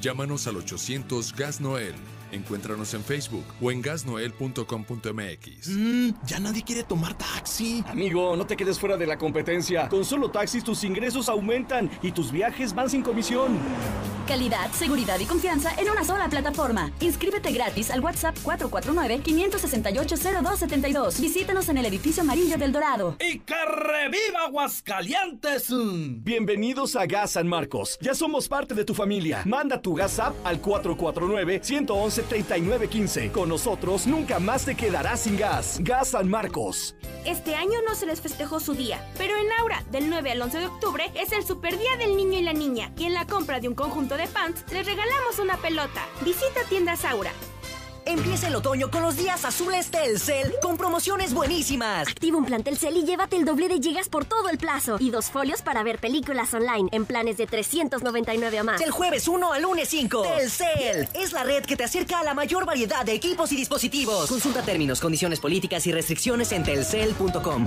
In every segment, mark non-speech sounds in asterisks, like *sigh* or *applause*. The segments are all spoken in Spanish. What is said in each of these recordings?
Llámanos al 800 Gas Noel. Encuéntranos en Facebook o en gasnoel.com.mx. Mmm, ya nadie quiere tomar taxi. Amigo, no te quedes fuera de la competencia. Con solo taxis tus ingresos aumentan y tus viajes van sin comisión. Calidad, seguridad y confianza en una sola plataforma. Inscríbete gratis al WhatsApp 449-568-0272. Visítanos en el edificio amarillo del Dorado. ¡Y que reviva Aguascalientes! Bienvenidos a Gas San Marcos. Ya somos parte de tu familia. Manda tu gas app al 449-111-3915. Con nosotros nunca más te quedarás sin gas. Gas San Marcos. Este año no se les festejó su día, pero en Aura, del 9 al 11 de octubre, es el super día del niño y la niña. Y en la compra de un conjunto de pants, les regalamos una pelota. Visita tiendas Aura. Empieza el otoño con los días azules Telcel con promociones buenísimas. Activa un plan Telcel y llévate el doble de gigas por todo el plazo y dos folios para ver películas online en planes de 399 o más. El jueves 1 al lunes 5. Telcel es la red que te acerca a la mayor variedad de equipos y dispositivos. Consulta términos, condiciones políticas y restricciones en telcel.com.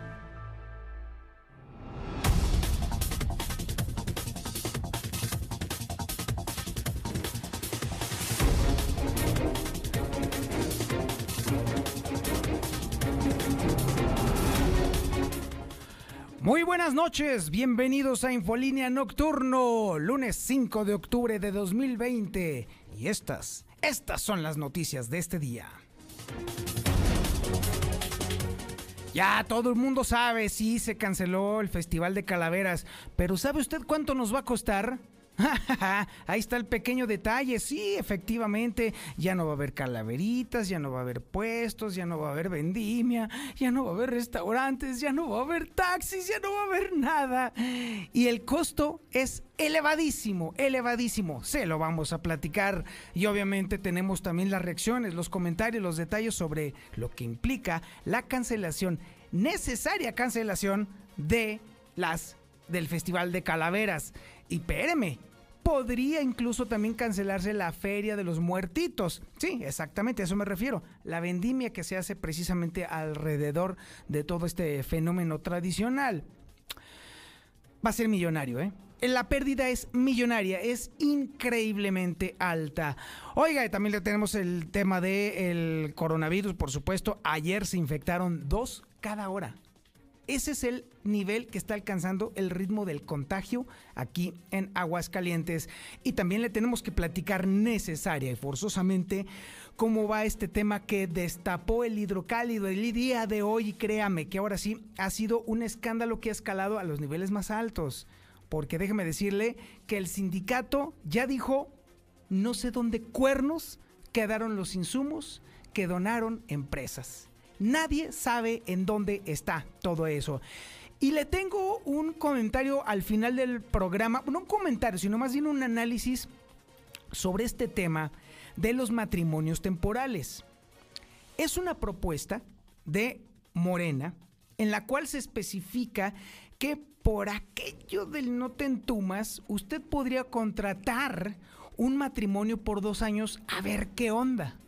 Muy buenas noches, bienvenidos a Infolínea Nocturno, lunes 5 de octubre de 2020. Y estas, estas son las noticias de este día. Ya todo el mundo sabe, sí, se canceló el Festival de Calaveras, pero ¿sabe usted cuánto nos va a costar? *laughs* Ahí está el pequeño detalle, sí, efectivamente, ya no va a haber calaveritas, ya no va a haber puestos, ya no va a haber vendimia, ya no va a haber restaurantes, ya no va a haber taxis, ya no va a haber nada. Y el costo es elevadísimo, elevadísimo. Se lo vamos a platicar y obviamente tenemos también las reacciones, los comentarios, los detalles sobre lo que implica la cancelación, necesaria cancelación de las del Festival de Calaveras. Y espéreme, podría incluso también cancelarse la Feria de los Muertitos. Sí, exactamente, a eso me refiero. La vendimia que se hace precisamente alrededor de todo este fenómeno tradicional. Va a ser millonario, ¿eh? La pérdida es millonaria, es increíblemente alta. Oiga, también le tenemos el tema del coronavirus, por supuesto. Ayer se infectaron dos cada hora. Ese es el nivel que está alcanzando el ritmo del contagio aquí en Aguascalientes. Y también le tenemos que platicar necesaria y forzosamente cómo va este tema que destapó el hidrocálido el día de hoy. Y créame que ahora sí ha sido un escándalo que ha escalado a los niveles más altos. Porque déjeme decirle que el sindicato ya dijo, no sé dónde cuernos quedaron los insumos que donaron empresas. Nadie sabe en dónde está todo eso. Y le tengo un comentario al final del programa, no un comentario, sino más bien un análisis sobre este tema de los matrimonios temporales. Es una propuesta de Morena en la cual se especifica que por aquello del no te entumas, usted podría contratar un matrimonio por dos años a ver qué onda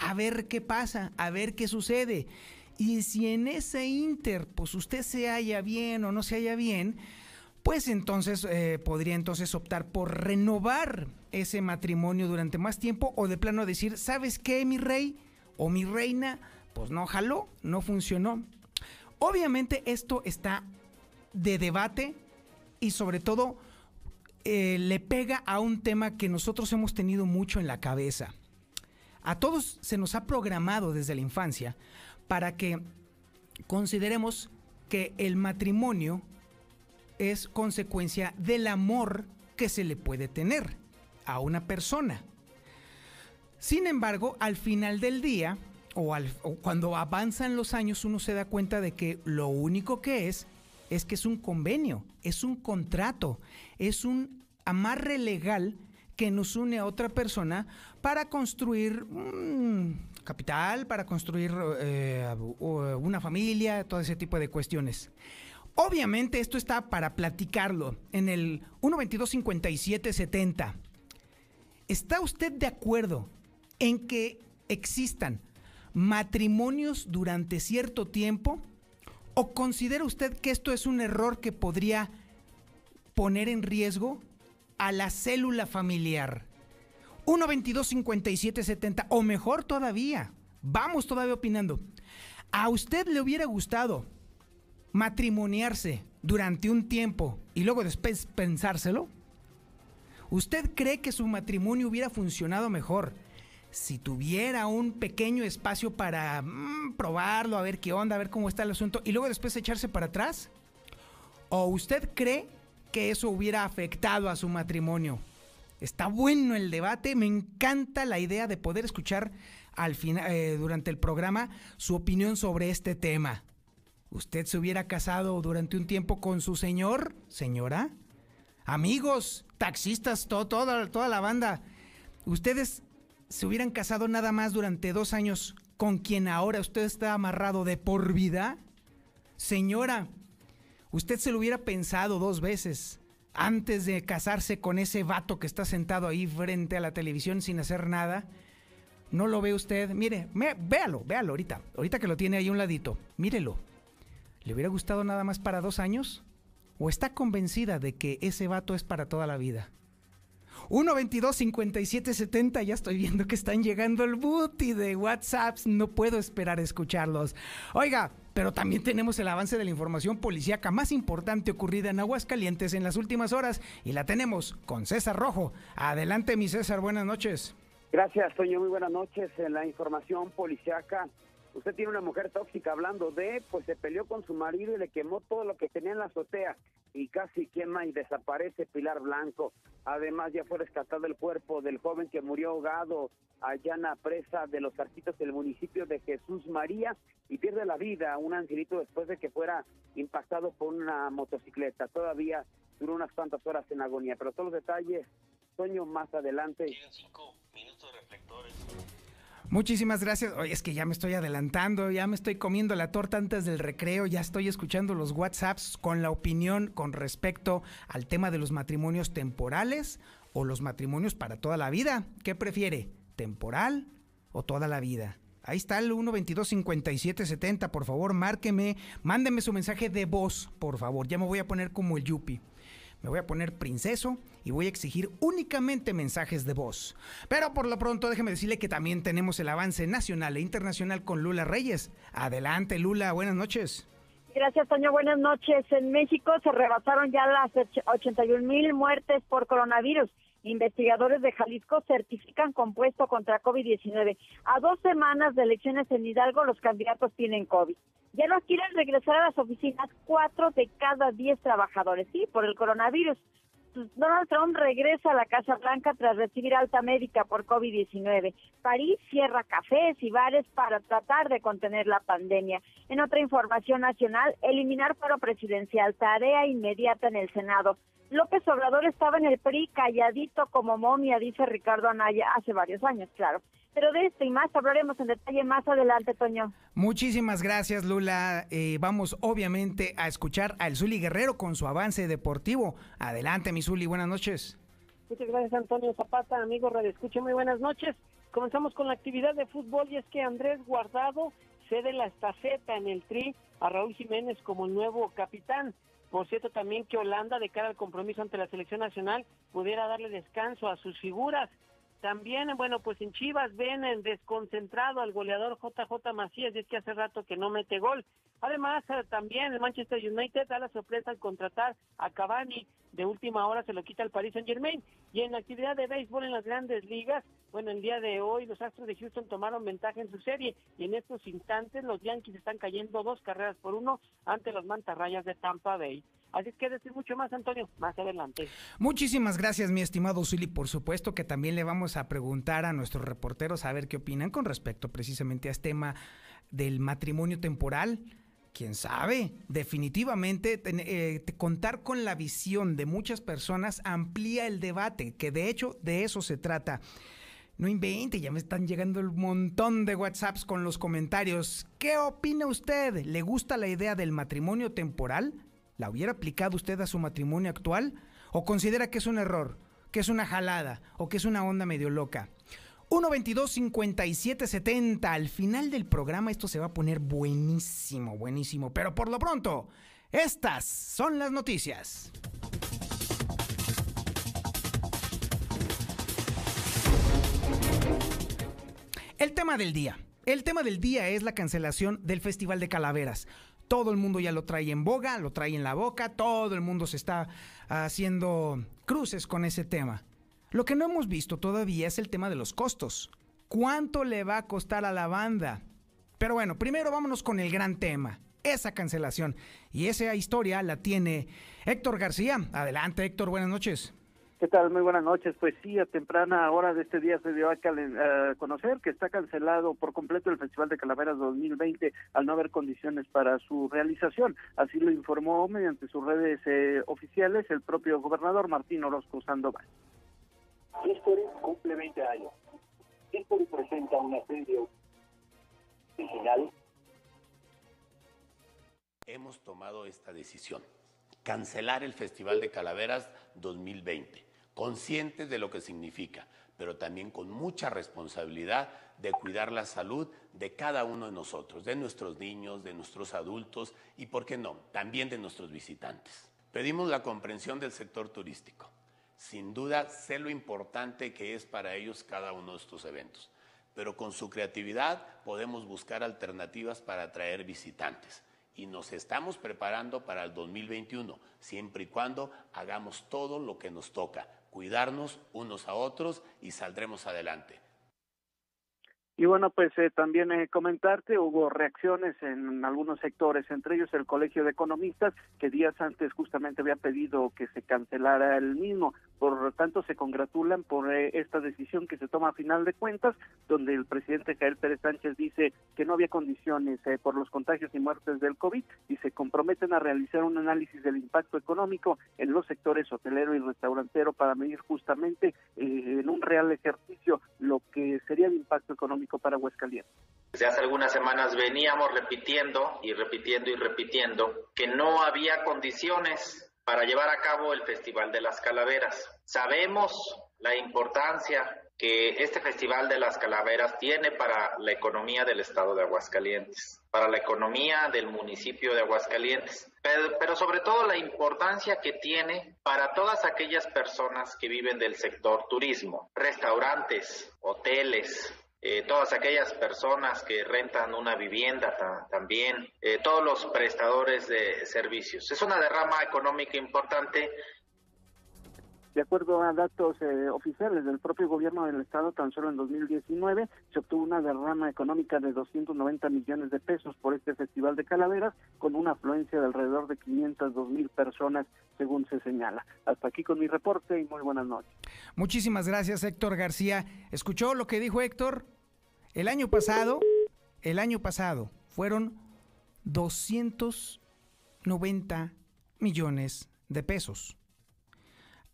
a ver qué pasa, a ver qué sucede. Y si en ese inter, pues usted se halla bien o no se halla bien, pues entonces eh, podría entonces optar por renovar ese matrimonio durante más tiempo o de plano decir, ¿sabes qué, mi rey o mi reina? Pues no jaló, no funcionó. Obviamente esto está de debate y sobre todo eh, le pega a un tema que nosotros hemos tenido mucho en la cabeza a todos se nos ha programado desde la infancia para que consideremos que el matrimonio es consecuencia del amor que se le puede tener a una persona. Sin embargo, al final del día, o, al, cuando avanzan los años, uno se da cuenta de que lo único que es es que es un convenio, es un contrato, es un amarre legal que nos une a otra persona para construir un capital, para construir eh, una familia, todo ese tipo de cuestiones. Obviamente esto está para platicarlo en el 122-5770. ¿Está usted de acuerdo en que existan matrimonios durante cierto tiempo? ¿O considera usted que esto es un error que podría poner en riesgo a la célula familiar? 1-22-57-70, o mejor todavía, vamos todavía opinando. ¿A usted le hubiera gustado matrimoniarse durante un tiempo y luego después pensárselo? ¿Usted cree que su matrimonio hubiera funcionado mejor si tuviera un pequeño espacio para mm, probarlo, a ver qué onda, a ver cómo está el asunto, y luego después echarse para atrás? ¿O usted cree que eso hubiera afectado a su matrimonio? Está bueno el debate, me encanta la idea de poder escuchar al final, eh, durante el programa su opinión sobre este tema. ¿Usted se hubiera casado durante un tiempo con su señor, señora? Amigos, taxistas, toda, toda la banda. ¿Ustedes se hubieran casado nada más durante dos años con quien ahora usted está amarrado de por vida? Señora, usted se lo hubiera pensado dos veces antes de casarse con ese vato que está sentado ahí frente a la televisión sin hacer nada. ¿No lo ve usted? Mire, véalo, véalo ahorita. Ahorita que lo tiene ahí un ladito. Mírelo. ¿Le hubiera gustado nada más para dos años? ¿O está convencida de que ese vato es para toda la vida? 122-5770, ya estoy viendo que están llegando el booty de WhatsApps, no puedo esperar a escucharlos. Oiga, pero también tenemos el avance de la información policíaca más importante ocurrida en Aguascalientes en las últimas horas y la tenemos con César Rojo. Adelante, mi César, buenas noches. Gracias, Toño, muy buenas noches. En la información policíaca Usted tiene una mujer tóxica hablando de, pues se peleó con su marido y le quemó todo lo que tenía en la azotea y casi quema y desaparece Pilar Blanco. Además ya fue rescatado el cuerpo del joven que murió ahogado allá en la presa de los arquitos del municipio de Jesús María y pierde la vida un angelito después de que fuera impactado por una motocicleta. Todavía duró unas cuantas horas en agonía, pero todos los detalles, Toño, más adelante. cinco minutos reflectores. Muchísimas gracias. Oye, es que ya me estoy adelantando, ya me estoy comiendo la torta antes del recreo, ya estoy escuchando los WhatsApps con la opinión con respecto al tema de los matrimonios temporales o los matrimonios para toda la vida. ¿Qué prefiere? ¿Temporal o toda la vida? Ahí está el 122-5770, por favor, márqueme, mándeme su mensaje de voz, por favor. Ya me voy a poner como el Yupi me voy a poner princeso y voy a exigir únicamente mensajes de voz. Pero por lo pronto déjeme decirle que también tenemos el avance nacional e internacional con Lula Reyes. Adelante Lula, buenas noches. Gracias, Toño. Buenas noches. En México se rebasaron ya las 81 mil muertes por coronavirus. Investigadores de Jalisco certifican compuesto contra COVID-19. A dos semanas de elecciones en Hidalgo, los candidatos tienen COVID. Ya no quieren regresar a las oficinas cuatro de cada diez trabajadores, sí, por el coronavirus. Pues, Donald Trump regresa a la Casa Blanca tras recibir alta médica por COVID-19. París cierra cafés y bares para tratar de contener la pandemia. En otra información nacional, eliminar paro presidencial, tarea inmediata en el Senado. López Obrador estaba en el PRI calladito como momia, dice Ricardo Anaya, hace varios años, claro. Pero de esto y más hablaremos en detalle más adelante, Toño. Muchísimas gracias, Lula. Eh, vamos obviamente a escuchar al Zuli Guerrero con su avance deportivo. Adelante, mi Zuli, buenas noches. Muchas gracias, Antonio Zapata, amigo Radio Escucha, muy buenas noches. Comenzamos con la actividad de fútbol y es que Andrés Guardado cede la estafeta en el tri a Raúl Jiménez como el nuevo capitán. Por cierto, también que Holanda, de cara al compromiso ante la selección nacional, pudiera darle descanso a sus figuras. También, bueno, pues en Chivas ven en desconcentrado al goleador JJ Macías, y es que hace rato que no mete gol. Además, eh, también el Manchester United da la sorpresa al contratar a Cavani. De última hora se lo quita el Paris Saint Germain. Y en la actividad de béisbol en las grandes ligas, bueno, el día de hoy los Astros de Houston tomaron ventaja en su serie. Y en estos instantes los Yankees están cayendo dos carreras por uno ante los mantarrayas de Tampa Bay. Así que decir mucho más, Antonio, más adelante. Muchísimas gracias, mi estimado Zuli. Por supuesto que también le vamos a preguntar a nuestros reporteros a ver qué opinan con respecto precisamente a este tema del matrimonio temporal. Quién sabe, definitivamente eh, contar con la visión de muchas personas amplía el debate, que de hecho de eso se trata. No invente, ya me están llegando un montón de WhatsApps con los comentarios. ¿Qué opina usted? ¿Le gusta la idea del matrimonio temporal? ¿La hubiera aplicado usted a su matrimonio actual? ¿O considera que es un error, que es una jalada o que es una onda medio loca? 122-5770. Al final del programa esto se va a poner buenísimo, buenísimo. Pero por lo pronto, estas son las noticias. El tema del día. El tema del día es la cancelación del Festival de Calaveras. Todo el mundo ya lo trae en boga, lo trae en la boca, todo el mundo se está haciendo cruces con ese tema. Lo que no hemos visto todavía es el tema de los costos. ¿Cuánto le va a costar a la banda? Pero bueno, primero vámonos con el gran tema, esa cancelación. Y esa historia la tiene Héctor García. Adelante, Héctor, buenas noches. ¿Qué tal? Muy buenas noches. Pues sí, a temprana hora de este día se dio a, conocer que está cancelado por completo el Festival de Calaveras 2020 al no haber condiciones para su realización. Así lo informó mediante sus redes eh, oficiales el propio gobernador Martín Orozco Sandoval. History cumple 20 años. History presenta una serie original. Hemos tomado esta decisión, cancelar el Festival de Calaveras 2020 conscientes de lo que significa, pero también con mucha responsabilidad de cuidar la salud de cada uno de nosotros, de nuestros niños, de nuestros adultos y, ¿por qué no?, también de nuestros visitantes. Pedimos la comprensión del sector turístico. Sin duda, sé lo importante que es para ellos cada uno de estos eventos, pero con su creatividad podemos buscar alternativas para atraer visitantes y nos estamos preparando para el 2021, siempre y cuando hagamos todo lo que nos toca, cuidarnos unos a otros y saldremos adelante. Y bueno, pues eh, también eh, comentarte, hubo reacciones en algunos sectores, entre ellos el Colegio de Economistas, que días antes justamente había pedido que se cancelara el mismo. Por lo tanto, se congratulan por eh, esta decisión que se toma a final de cuentas, donde el presidente Jair Pérez Sánchez dice que no había condiciones por los contagios y muertes del COVID y se comprometen a realizar un análisis del impacto económico en los sectores hotelero y restaurantero para medir justamente en un real ejercicio lo que sería el impacto económico para Aguascalientes. Desde hace algunas semanas veníamos repitiendo y repitiendo y repitiendo que no había condiciones para llevar a cabo el Festival de las Calaveras. Sabemos la importancia que este Festival de las Calaveras tiene para la economía del estado de Aguascalientes, para la economía del municipio de Aguascalientes, pero, pero, sobre todo la importancia que tiene para todas aquellas personas que viven del sector turismo, restaurantes, hoteles, eh, todas aquellas personas que rentan una vivienda también, eh, todos los prestadores de servicios. Es una derrama económica importante. De acuerdo a datos eh, oficiales del propio gobierno del estado, tan solo en 2019 se obtuvo una derrama económica de 290 millones de pesos por este Festival de Calaveras, con una afluencia de alrededor de 502 mil personas, según se señala. Hasta aquí con mi reporte y muy buenas noches. Muchísimas gracias, Héctor García. ¿Escuchó lo que dijo Héctor? El año pasado, el año pasado fueron 290 millones de pesos.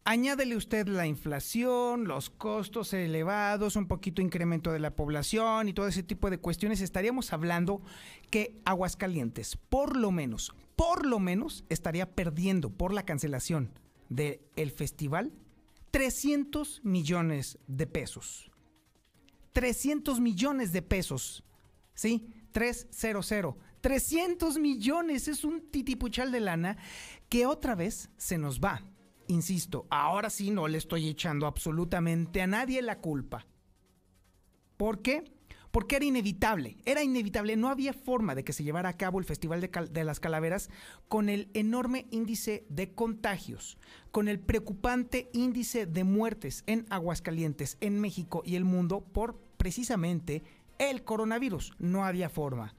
Añádele usted la inflación, los costos elevados, un poquito incremento de la población y todo ese tipo de cuestiones, estaríamos hablando que Aguascalientes, por lo menos, por lo menos, estaría perdiendo por la cancelación del festival 300 millones de pesos. 300 millones de pesos. ¿Sí? 300. 300 millones es un titipuchal de lana que otra vez se nos va. Insisto, ahora sí no le estoy echando absolutamente a nadie la culpa. ¿Por qué? Porque era inevitable, era inevitable, no había forma de que se llevara a cabo el Festival de, de, las Calaveras con el enorme índice de contagios, con el preocupante índice de muertes en Aguascalientes, en México y el mundo por precisamente el coronavirus. No había forma.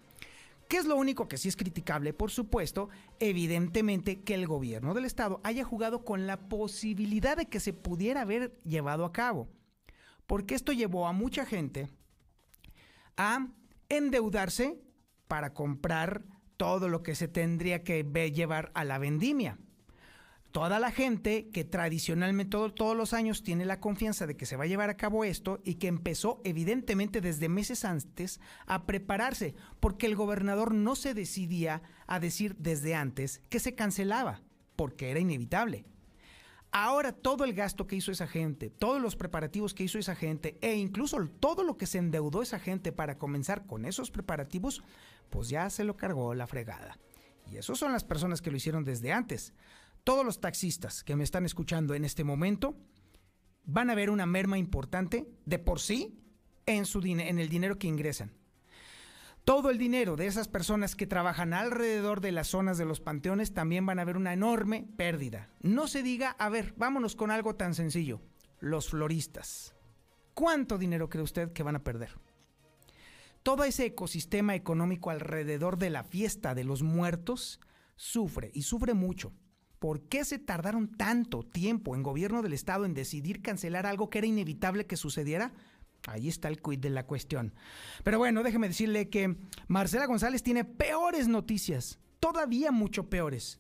¿Qué es lo único que sí es criticable? Por supuesto, evidentemente que el gobierno del estado haya jugado con la posibilidad de que se pudiera haber llevado a cabo. Porque esto llevó a mucha gente a endeudarse para comprar todo lo que se tendría que llevar a la vendimia toda la gente que tradicionalmente todos los años tiene la confianza de que se va a llevar a cabo esto y que empezó evidentemente desde meses antes a prepararse, porque el gobernador no se decidía a decir desde antes que se cancelaba, porque era inevitable. Ahora todo el gasto que hizo esa gente, todos los preparativos que hizo esa gente e incluso todo lo que se endeudó esa gente para comenzar con esos preparativos, pues ya se lo cargó la fregada. Y esos son las personas que lo hicieron desde antes todos los taxistas que me están escuchando en este momento van a ver una merma importante de por sí en, su en el dinero que ingresan. Todo el dinero de esas personas que trabajan alrededor de las zonas de los panteones también van a ver una enorme pérdida. No se diga, a ver, vámonos con algo tan sencillo. Los floristas. ¿Cuánto dinero cree usted que van a perder? Todo ese ecosistema económico alrededor de la fiesta de los muertos sufre y sufre mucho. ¿Por qué se tardaron tanto tiempo en gobierno del Estado en decidir cancelar algo que era inevitable que sucediera? Ahí está el quid de la cuestión. Pero bueno, déjeme decirle que Marcela González tiene peores noticias, todavía mucho peores.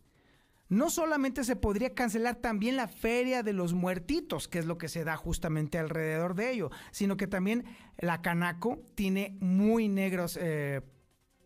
No solamente se podría cancelar también la feria de los muertitos, que es lo que se da justamente alrededor de ello, sino que también la Canaco tiene muy negros eh,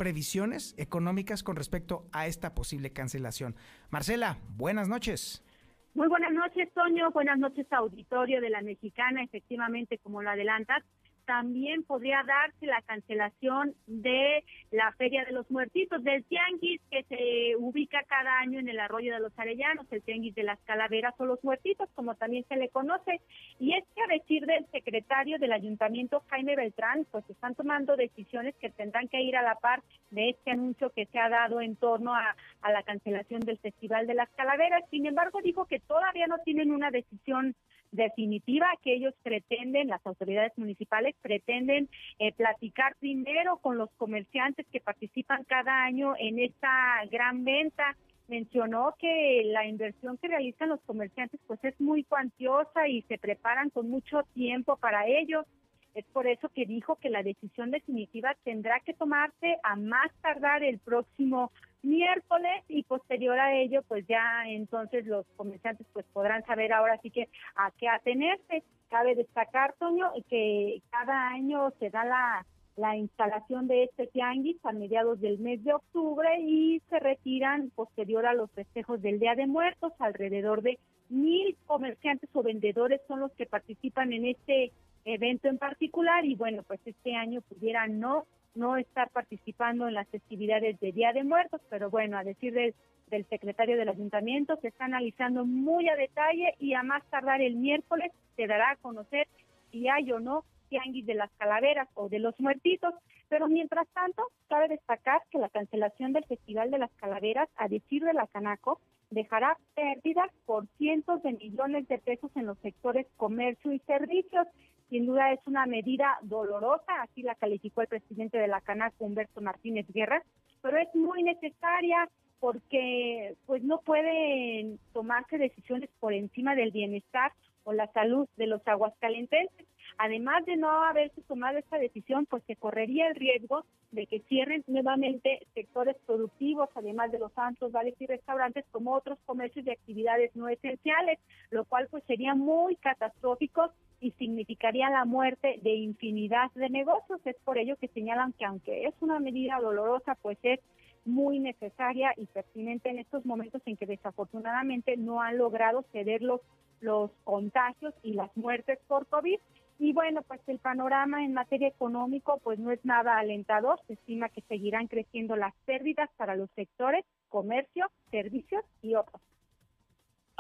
previsiones económicas con respecto a esta posible cancelación. Marcela, buenas noches. Muy buenas noches, Toño. Buenas noches, auditorio de la Mexicana. Efectivamente, como lo adelantas, también podría darse la cancelación de la Feria de los Muertitos, del Tianguis que se ubica cada año en el Arroyo de los Arellanos, el Tianguis de las Calaveras o los Muertitos, como también se le conoce. Y es que a decir del secretario del Ayuntamiento, Jaime Beltrán, pues están tomando decisiones que tendrán que ir a la par de este anuncio que se ha dado en torno a, a la cancelación del Festival de las Calaveras. Sin embargo, dijo que todavía no tienen una decisión definitiva que ellos pretenden, las autoridades municipales pretenden eh, platicar primero con los comerciantes que participan cada año en esta gran venta. Mencionó que la inversión que realizan los comerciantes pues es muy cuantiosa y se preparan con mucho tiempo para ello. Es por eso que dijo que la decisión definitiva tendrá que tomarse a más tardar el próximo miércoles y posterior a ello pues ya entonces los comerciantes pues podrán saber ahora sí que a qué atenerse. Cabe destacar, Toño, que cada año se da la, la instalación de este tianguis a mediados del mes de octubre y se retiran posterior a los festejos del Día de Muertos. Alrededor de mil comerciantes o vendedores son los que participan en este evento en particular y bueno, pues este año pudiera no no estar participando en las festividades de Día de Muertos, pero bueno, a decir del secretario del ayuntamiento, se está analizando muy a detalle y a más tardar el miércoles se dará a conocer si hay o no tianguis de las calaveras o de los muertitos, pero mientras tanto, cabe destacar que la cancelación del Festival de las Calaveras, a decir de la Canaco, dejará pérdidas por cientos de millones de pesos en los sectores comercio y servicios. Sin duda es una medida dolorosa, así la calificó el presidente de la Canaco, Humberto Martínez Guerra, pero es muy necesaria porque pues no pueden tomarse decisiones por encima del bienestar o la salud de los aguascalentenses. Además de no haberse tomado esta decisión, pues se correría el riesgo de que cierren nuevamente sectores productivos, además de los santos, bares y restaurantes, como otros comercios de actividades no esenciales, lo cual pues sería muy catastrófico y significaría la muerte de infinidad de negocios. Es por ello que señalan que aunque es una medida dolorosa, pues es muy necesaria y pertinente en estos momentos en que desafortunadamente no han logrado ceder los, los contagios y las muertes por COVID. Y bueno, pues el panorama en materia económico pues no es nada alentador. Se estima que seguirán creciendo las pérdidas para los sectores comercio, servicios y otros.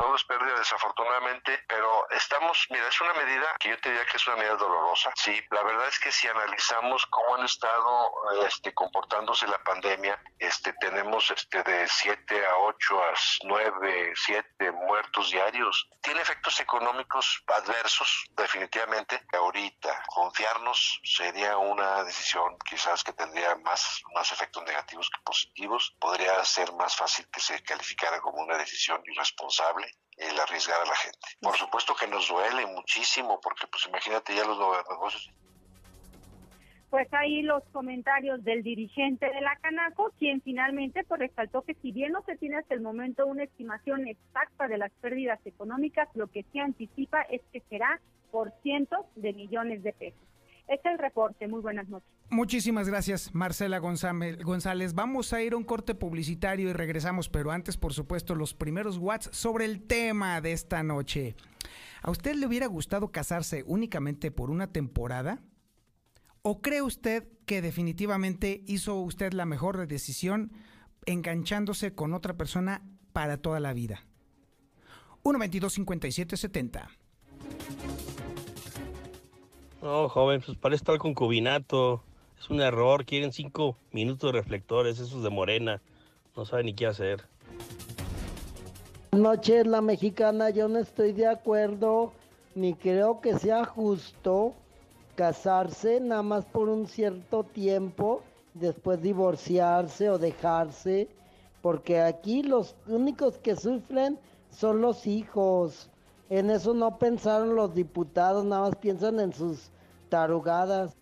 Todo es pérdida desafortunadamente, pero estamos, mira, es una medida que yo te diría que es una medida dolorosa. Sí, la verdad es que si analizamos cómo han estado este, comportándose la pandemia, este, tenemos este, de 7 a 8 a 9, 7 muertos diarios. Tiene efectos económicos adversos, definitivamente. Ahorita, confiarnos sería una decisión quizás que tendría más, más efectos negativos que positivos. Podría ser más fácil que se calificara como una decisión irresponsable el arriesgar a la gente. Por supuesto que nos duele muchísimo porque pues imagínate ya los negocios pues ahí los comentarios del dirigente de la Canaco, quien finalmente pues resaltó que si bien no se tiene hasta el momento una estimación exacta de las pérdidas económicas, lo que se anticipa es que será por cientos de millones de pesos. Es el reporte. Muy buenas noches. Muchísimas gracias, Marcela González. Vamos a ir a un corte publicitario y regresamos, pero antes, por supuesto, los primeros watts sobre el tema de esta noche. ¿A usted le hubiera gustado casarse únicamente por una temporada? ¿O cree usted que definitivamente hizo usted la mejor decisión enganchándose con otra persona para toda la vida? 1 22 57 70 no, joven, pues para estar concubinato. Es un error. Quieren cinco minutos de reflectores, esos de morena. No saben ni qué hacer. Buenas noches, la mexicana. Yo no estoy de acuerdo, ni creo que sea justo casarse nada más por un cierto tiempo, después divorciarse o dejarse, porque aquí los únicos que sufren son los hijos. En eso no pensaron los diputados, nada más piensan en sus tarugadas.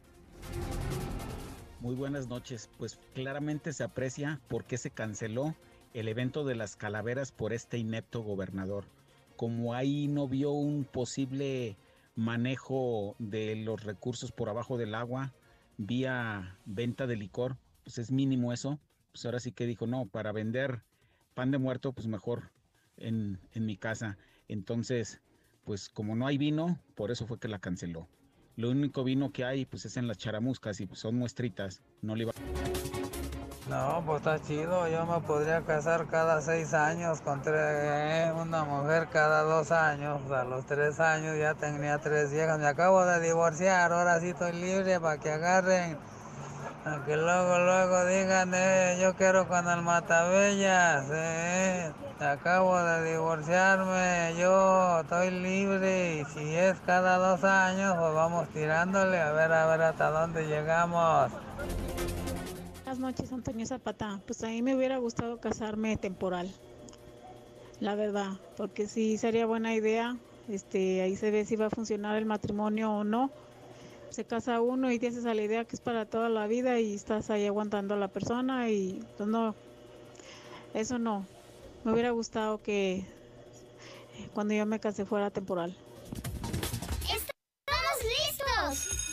Muy buenas noches. Pues claramente se aprecia por qué se canceló el evento de las calaveras por este inepto gobernador. Como ahí no vio un posible manejo de los recursos por abajo del agua vía venta de licor, pues es mínimo eso. Pues ahora sí que dijo, no, para vender pan de muerto, pues mejor en, en mi casa. Entonces, pues como no hay vino, por eso fue que la canceló. Lo único vino que hay, pues es en las charamuscas y pues, son muestritas. No le iba... No, pues está chido. Yo me podría casar cada seis años con tres, una mujer cada dos años. A los tres años ya tenía tres viejas. Me acabo de divorciar. Ahora sí estoy libre para que agarren. Aunque luego, luego digan, eh, yo quiero con el Matabellas. Eh. Acabo de divorciarme, yo estoy libre y si es cada dos años, pues vamos tirándole a ver a ver hasta dónde llegamos. Buenas noches, Antonio Zapata. Pues a mí me hubiera gustado casarme temporal, la verdad, porque sí sería buena idea. Este, ahí se ve si va a funcionar el matrimonio o no. Se casa uno y tienes a la idea que es para toda la vida y estás ahí aguantando a la persona y pues no, eso no. Me hubiera gustado que eh, cuando yo me casé fuera temporal. ¡Estamos listos!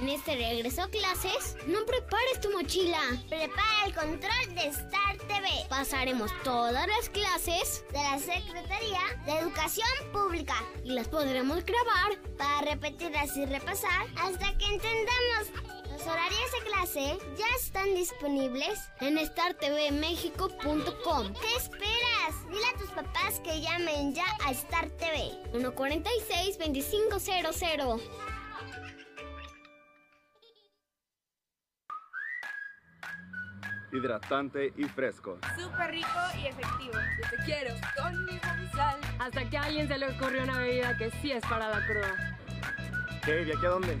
En este regreso a clases, no prepares tu mochila. Prepara el control de Star TV. Pasaremos todas las clases de la Secretaría de Educación Pública y las podremos grabar para repetirlas y repasar hasta que entendamos los horarios de clase ya están disponibles en startvmexico.com. ¿Qué esperas? Dile a tus papás que llamen ya a Star TV. 146-2500. hidratante y fresco. Súper rico y efectivo. Yo te quiero con mi sal. Hasta que a alguien se le ocurrió una bebida que sí es para la cruda. ¿Qué? ¿Y aquí a dónde?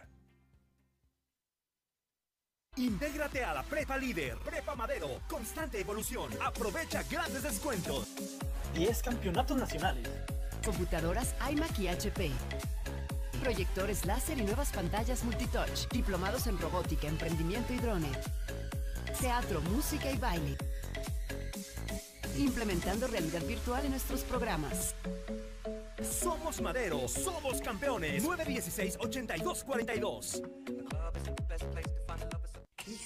Intégrate a la Prepa Líder, Prepa Madero, constante evolución. Aprovecha grandes descuentos. 10 campeonatos nacionales. Computadoras iMac y HP. proyectores láser y nuevas pantallas multitouch. Diplomados en robótica, emprendimiento y drone. Teatro, música y baile. Implementando realidad virtual en nuestros programas. Somos Madero, somos campeones. 916-8242.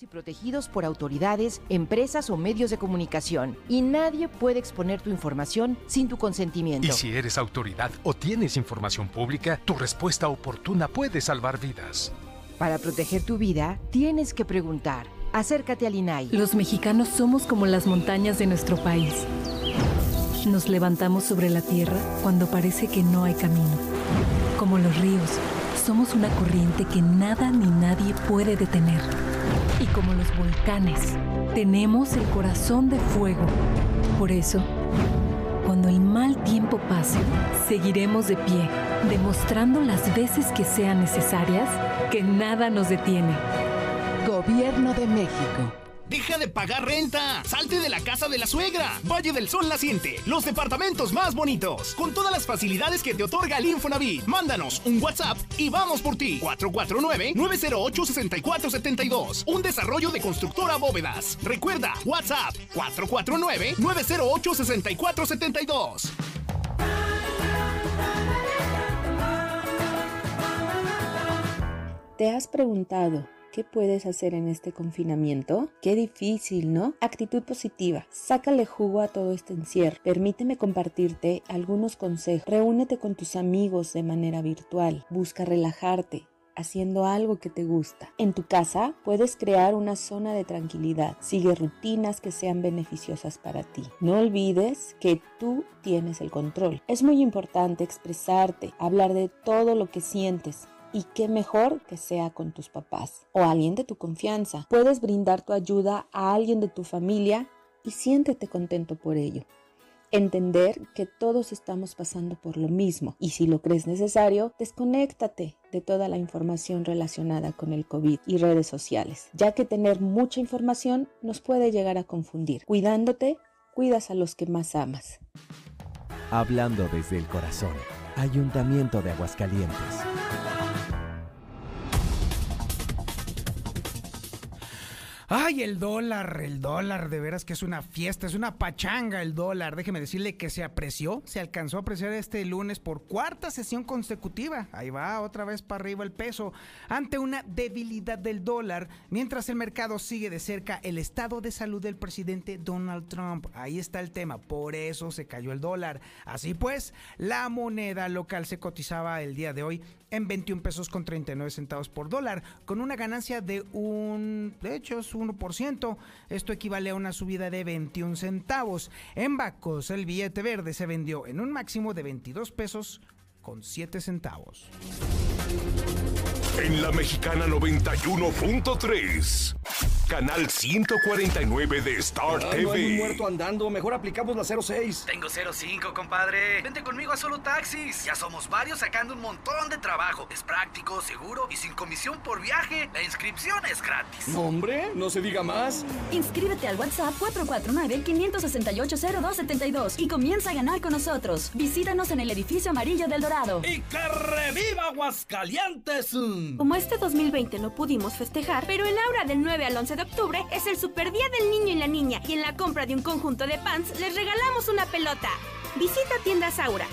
y protegidos por autoridades, empresas o medios de comunicación. Y nadie puede exponer tu información sin tu consentimiento. Y si eres autoridad o tienes información pública, tu respuesta oportuna puede salvar vidas. Para proteger tu vida, tienes que preguntar. Acércate al INAI. Los mexicanos somos como las montañas de nuestro país. Nos levantamos sobre la tierra cuando parece que no hay camino. Como los ríos, somos una corriente que nada ni nadie puede detener y como los volcanes, tenemos el corazón de fuego. Por eso, cuando el mal tiempo pase, seguiremos de pie, demostrando las veces que sean necesarias que nada nos detiene. Gobierno de México. Deja de pagar renta. Salte de la casa de la suegra. Valle del Sol Naciente. Los departamentos más bonitos. Con todas las facilidades que te otorga el Infonavit. Mándanos un WhatsApp y vamos por ti. 449-908-6472. Un desarrollo de constructora bóvedas. Recuerda, WhatsApp 449-908-6472. ¿Te has preguntado ¿Qué puedes hacer en este confinamiento? Qué difícil, ¿no? Actitud positiva. Sácale jugo a todo este encierro. Permíteme compartirte algunos consejos. Reúnete con tus amigos de manera virtual. Busca relajarte haciendo algo que te gusta. En tu casa puedes crear una zona de tranquilidad. Sigue rutinas que sean beneficiosas para ti. No olvides que tú tienes el control. Es muy importante expresarte, hablar de todo lo que sientes y qué mejor que sea con tus papás o alguien de tu confianza. Puedes brindar tu ayuda a alguien de tu familia y siéntete contento por ello. Entender que todos estamos pasando por lo mismo y si lo crees necesario, desconéctate de toda la información relacionada con el COVID y redes sociales, ya que tener mucha información nos puede llegar a confundir. Cuidándote, cuidas a los que más amas. Hablando desde el corazón, Ayuntamiento de Aguascalientes. Ay, el dólar, el dólar, de veras que es una fiesta, es una pachanga el dólar. Déjeme decirle que se apreció, se alcanzó a apreciar este lunes por cuarta sesión consecutiva. Ahí va, otra vez para arriba el peso, ante una debilidad del dólar, mientras el mercado sigue de cerca el estado de salud del presidente Donald Trump. Ahí está el tema, por eso se cayó el dólar. Así pues, la moneda local se cotizaba el día de hoy en 21 pesos con 39 centavos por dólar, con una ganancia de un, de hecho es 1%, esto equivale a una subida de 21 centavos. En Bacos el billete verde se vendió en un máximo de 22 pesos con 7 centavos. En la mexicana 91.3, canal 149 de Star TV. No hay un muerto andando, mejor aplicamos la 06. Tengo 05, compadre. Vente conmigo a Solo Taxis. Ya somos varios sacando un montón de trabajo. Es práctico, seguro y sin comisión por viaje. La inscripción es gratis. No, hombre, no se diga más. Inscríbete al WhatsApp 449-568-0272 y comienza a ganar con nosotros. Visítanos en el edificio amarillo del Dorado. ¡Y que reviva Aguascalientes! Como este 2020 no pudimos festejar, pero el aura del 9 al 11 de octubre es el super día del niño y la niña y en la compra de un conjunto de pants les regalamos una pelota. Visita tiendas Aura.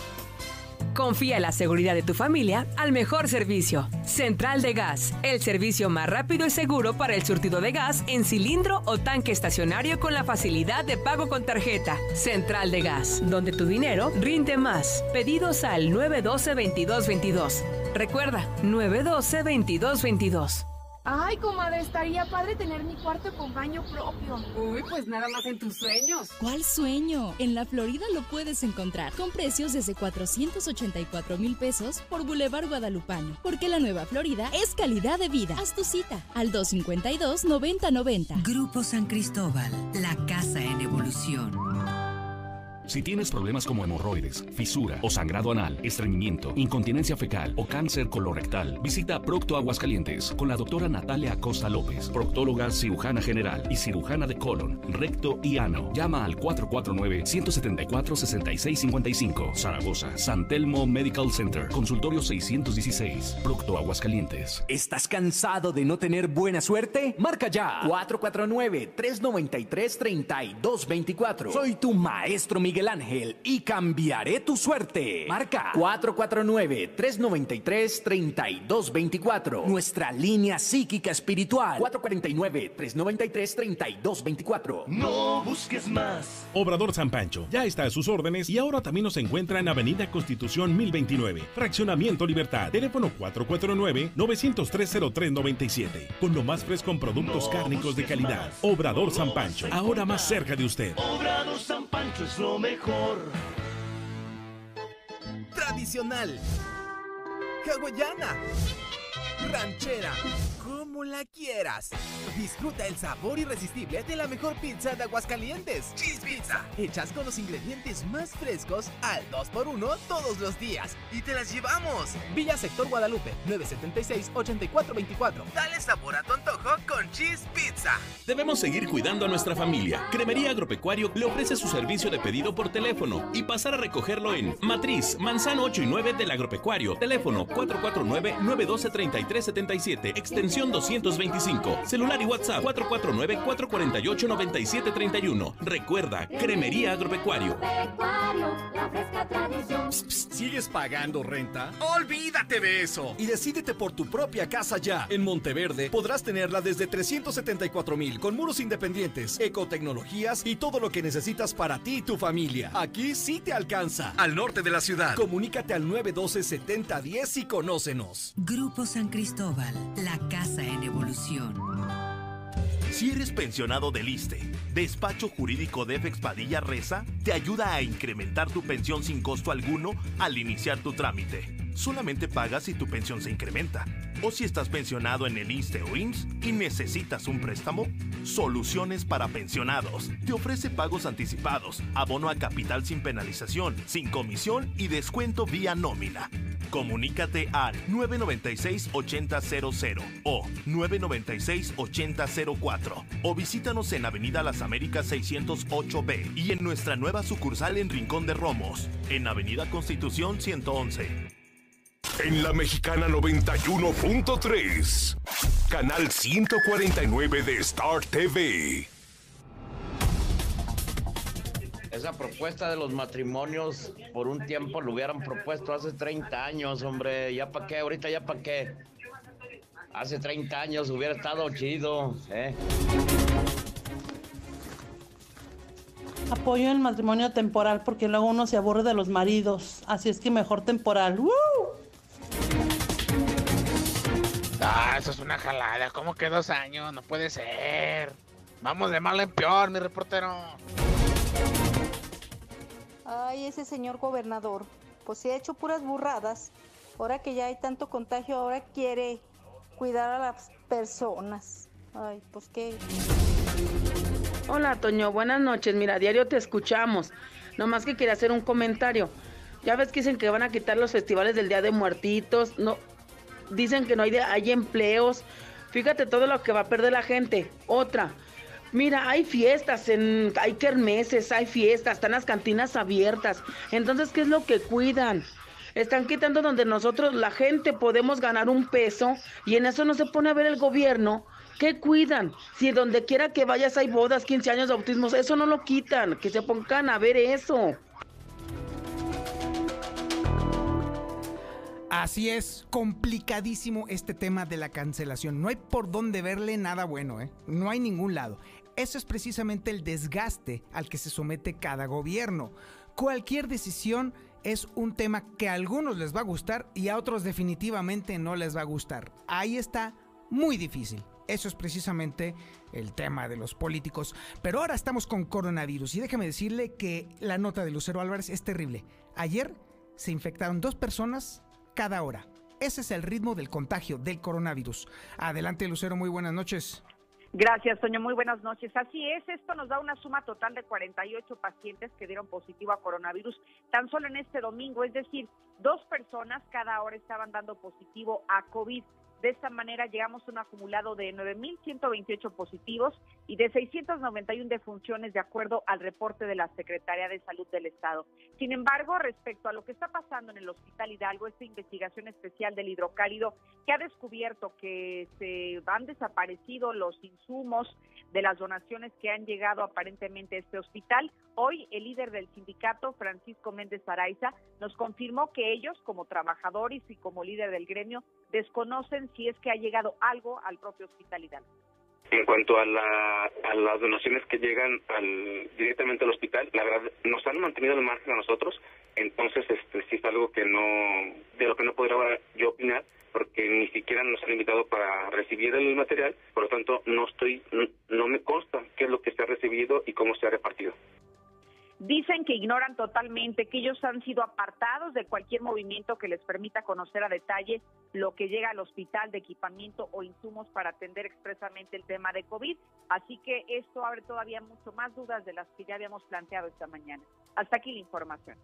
Confía en la seguridad de tu familia al mejor servicio. Central de Gas, el servicio más rápido y seguro para el surtido de gas en cilindro o tanque estacionario con la facilidad de pago con tarjeta. Central de Gas, donde tu dinero rinde más. Pedidos al 912-2222. Recuerda, 912-2222. Ay, comadre, estaría padre tener mi cuarto con baño propio. Uy, pues nada más en tus sueños. ¿Cuál sueño? En la Florida lo puedes encontrar con precios desde 484 mil pesos por Boulevard Guadalupano. Porque la nueva Florida es calidad de vida. Haz tu cita al 252-9090. Grupo San Cristóbal, la casa en evolución. Si tienes problemas como hemorroides, fisura o sangrado anal, estreñimiento, incontinencia fecal o cáncer colorectal, visita Procto Aguascalientes con la doctora Natalia Acosta López, proctóloga cirujana general y cirujana de colon, recto y ano. Llama al 449-174-6655. Zaragoza, San Telmo Medical Center, consultorio 616, Procto Aguascalientes. ¿Estás cansado de no tener buena suerte? Marca ya 449-393-3224. Soy tu maestro Miguel Ángel y cambiaré tu suerte. Marca 449-393-3224. Nuestra línea psíquica espiritual. 449-393-3224. No busques más. Obrador San Pancho ya está a sus órdenes y ahora también nos encuentra en Avenida Constitución 1029, Fraccionamiento Libertad. Teléfono 449-903-0397. Con lo más fresco en productos cárnicos de calidad. Obrador San Pancho, ahora más cerca de usted. Obrador San Pancho es lo mejor. Tradicional. Hawaiana. Ranchera. Como la quieras. Disfruta el sabor irresistible de la mejor pizza de Aguascalientes. Cheese Pizza. Hechas con los ingredientes más frescos al 2x1 todos los días. Y te las llevamos. Villa Sector Guadalupe, 976-8424. Dale sabor a tu antojo con Cheese Pizza. Debemos seguir cuidando a nuestra familia. Cremería Agropecuario le ofrece su servicio de pedido por teléfono y pasar a recogerlo en Matriz, Manzano 8 y 9 del Agropecuario. Teléfono 449-912-3377, extensión 225. Celular y WhatsApp 449-448-9731. Recuerda, Cremería Agropecuario. ¿Sigues pagando renta? Olvídate de eso y decídete por tu propia casa ya. En Monteverde podrás tenerla desde 374 mil con muros independientes, ecotecnologías y todo lo que necesitas para ti y tu familia. Aquí sí te alcanza. Al norte de la ciudad. Comunícate al 912-7010 y conócenos. Grupo San Cristóbal, la casa en evolución. Si eres pensionado del ISTE, Despacho Jurídico de Padilla Reza te ayuda a incrementar tu pensión sin costo alguno al iniciar tu trámite. Solamente pagas si tu pensión se incrementa. O si estás pensionado en el ISTE o IMSS y necesitas un préstamo, Soluciones para Pensionados. Te ofrece pagos anticipados, abono a capital sin penalización, sin comisión y descuento vía nómina. Comunícate al 996-8000 o 996-8004 o visítanos en Avenida Las Américas 608B y en nuestra nueva sucursal en Rincón de Romos, en Avenida Constitución 111. En la Mexicana 91.3, canal 149 de Star TV. Esa propuesta de los matrimonios por un tiempo lo hubieran propuesto hace 30 años, hombre. ¿Ya para qué? Ahorita ya para qué. Hace 30 años hubiera estado chido, ¿eh? Apoyo el matrimonio temporal porque luego uno se aburre de los maridos. Así es que mejor temporal. ¡Woo! Ah, eso es una jalada. ¿Cómo que dos años? No puede ser. Vamos de mal en peor, mi reportero. Ay, ese señor gobernador. Pues se ha hecho puras burradas. Ahora que ya hay tanto contagio, ahora quiere cuidar a las personas. Ay, pues qué. Hola, Toño. Buenas noches. Mira, a diario te escuchamos. Nomás que quería hacer un comentario. Ya ves que dicen que van a quitar los festivales del Día de Muertitos. No, dicen que no hay, de, hay empleos. Fíjate todo lo que va a perder la gente. Otra. Mira, hay fiestas, en, hay kermeses, hay fiestas, están las cantinas abiertas. Entonces, ¿qué es lo que cuidan? Están quitando donde nosotros, la gente, podemos ganar un peso y en eso no se pone a ver el gobierno. ¿Qué cuidan? Si donde quiera que vayas hay bodas, 15 años de autismo, eso no lo quitan. Que se pongan a ver eso. Así es, complicadísimo este tema de la cancelación. No hay por dónde verle nada bueno, ¿eh? No hay ningún lado. Eso es precisamente el desgaste al que se somete cada gobierno. Cualquier decisión es un tema que a algunos les va a gustar y a otros definitivamente no les va a gustar. Ahí está muy difícil. Eso es precisamente el tema de los políticos. Pero ahora estamos con coronavirus y déjeme decirle que la nota de Lucero Álvarez es terrible. Ayer se infectaron dos personas cada hora. Ese es el ritmo del contagio del coronavirus. Adelante Lucero, muy buenas noches. Gracias, Toño. Muy buenas noches. Así es, esto nos da una suma total de 48 pacientes que dieron positivo a coronavirus tan solo en este domingo, es decir, dos personas cada hora estaban dando positivo a COVID. De esta manera llegamos a un acumulado de 9.128 positivos y de 691 defunciones de acuerdo al reporte de la Secretaría de Salud del Estado. Sin embargo, respecto a lo que está pasando en el Hospital Hidalgo, esta investigación especial del hidrocálido que ha descubierto que se han desaparecido los insumos de las donaciones que han llegado aparentemente a este hospital, hoy el líder del sindicato, Francisco Méndez Araiza, nos confirmó que ellos, como trabajadores y como líder del gremio, desconocen si es que ha llegado algo al propio Hospital Hidalgo. En cuanto a, las donaciones que llegan al, directamente al hospital, la verdad nos han mantenido al margen a nosotros, entonces este sí es algo que no de lo que no podría yo opinar porque ni siquiera nos han invitado para recibir el material, por lo tanto no estoy no me consta qué es lo que se ha recibido y cómo se ha repartido. Dicen que ignoran totalmente que ellos han sido apartados de cualquier movimiento que les permita conocer a detalle lo que llega al hospital de equipamiento o insumos para atender expresamente el tema de COVID. Así que esto abre todavía mucho más dudas de las que ya habíamos planteado esta mañana. Hasta aquí la información.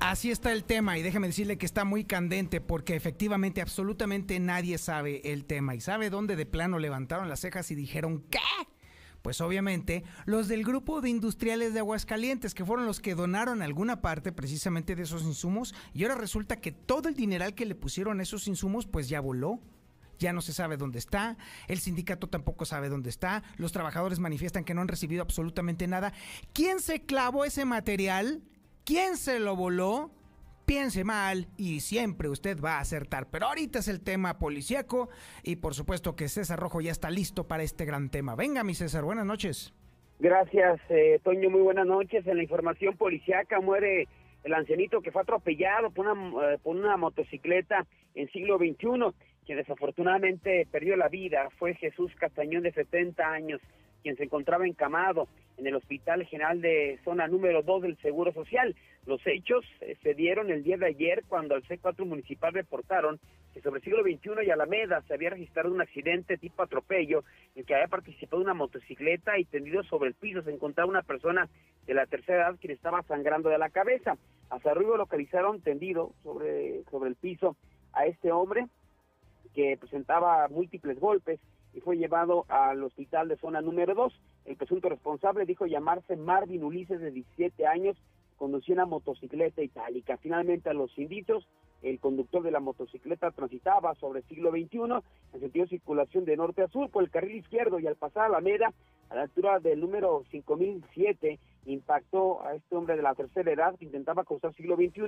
Así está el tema y déjeme decirle que está muy candente porque efectivamente absolutamente nadie sabe el tema y sabe dónde de plano levantaron las cejas y dijeron ¿qué? Pues obviamente los del grupo de industriales de Aguascalientes, que fueron los que donaron alguna parte precisamente de esos insumos, y ahora resulta que todo el dineral que le pusieron a esos insumos, pues ya voló. Ya no se sabe dónde está, el sindicato tampoco sabe dónde está, los trabajadores manifiestan que no han recibido absolutamente nada. ¿Quién se clavó ese material? ¿Quién se lo voló? Piense mal y siempre usted va a acertar. Pero ahorita es el tema policíaco y por supuesto que César Rojo ya está listo para este gran tema. Venga, mi César, buenas noches. Gracias, eh, Toño, muy buenas noches. En la información policíaca muere el ancianito que fue atropellado por una, eh, por una motocicleta en siglo XXI, quien desafortunadamente perdió la vida. Fue Jesús Castañón de 70 años quien se encontraba encamado en el Hospital General de Zona número 2 del Seguro Social. Los hechos eh, se dieron el día de ayer cuando al C4 municipal reportaron que sobre el siglo XXI y Alameda se había registrado un accidente tipo atropello en que había participado una motocicleta y tendido sobre el piso se encontraba una persona de la tercera edad quien estaba sangrando de la cabeza. Hasta arriba localizaron tendido sobre, sobre el piso a este hombre que presentaba múltiples golpes y fue llevado al hospital de zona número 2. El presunto responsable dijo llamarse Marvin Ulises de 17 años, conducía una motocicleta itálica. Finalmente a los indicios, el conductor de la motocicleta transitaba sobre siglo XXI en sentido de circulación de norte a sur por el carril izquierdo y al pasar a la Meda, a la altura del número 5007, impactó a este hombre de la tercera edad que intentaba cruzar siglo XXI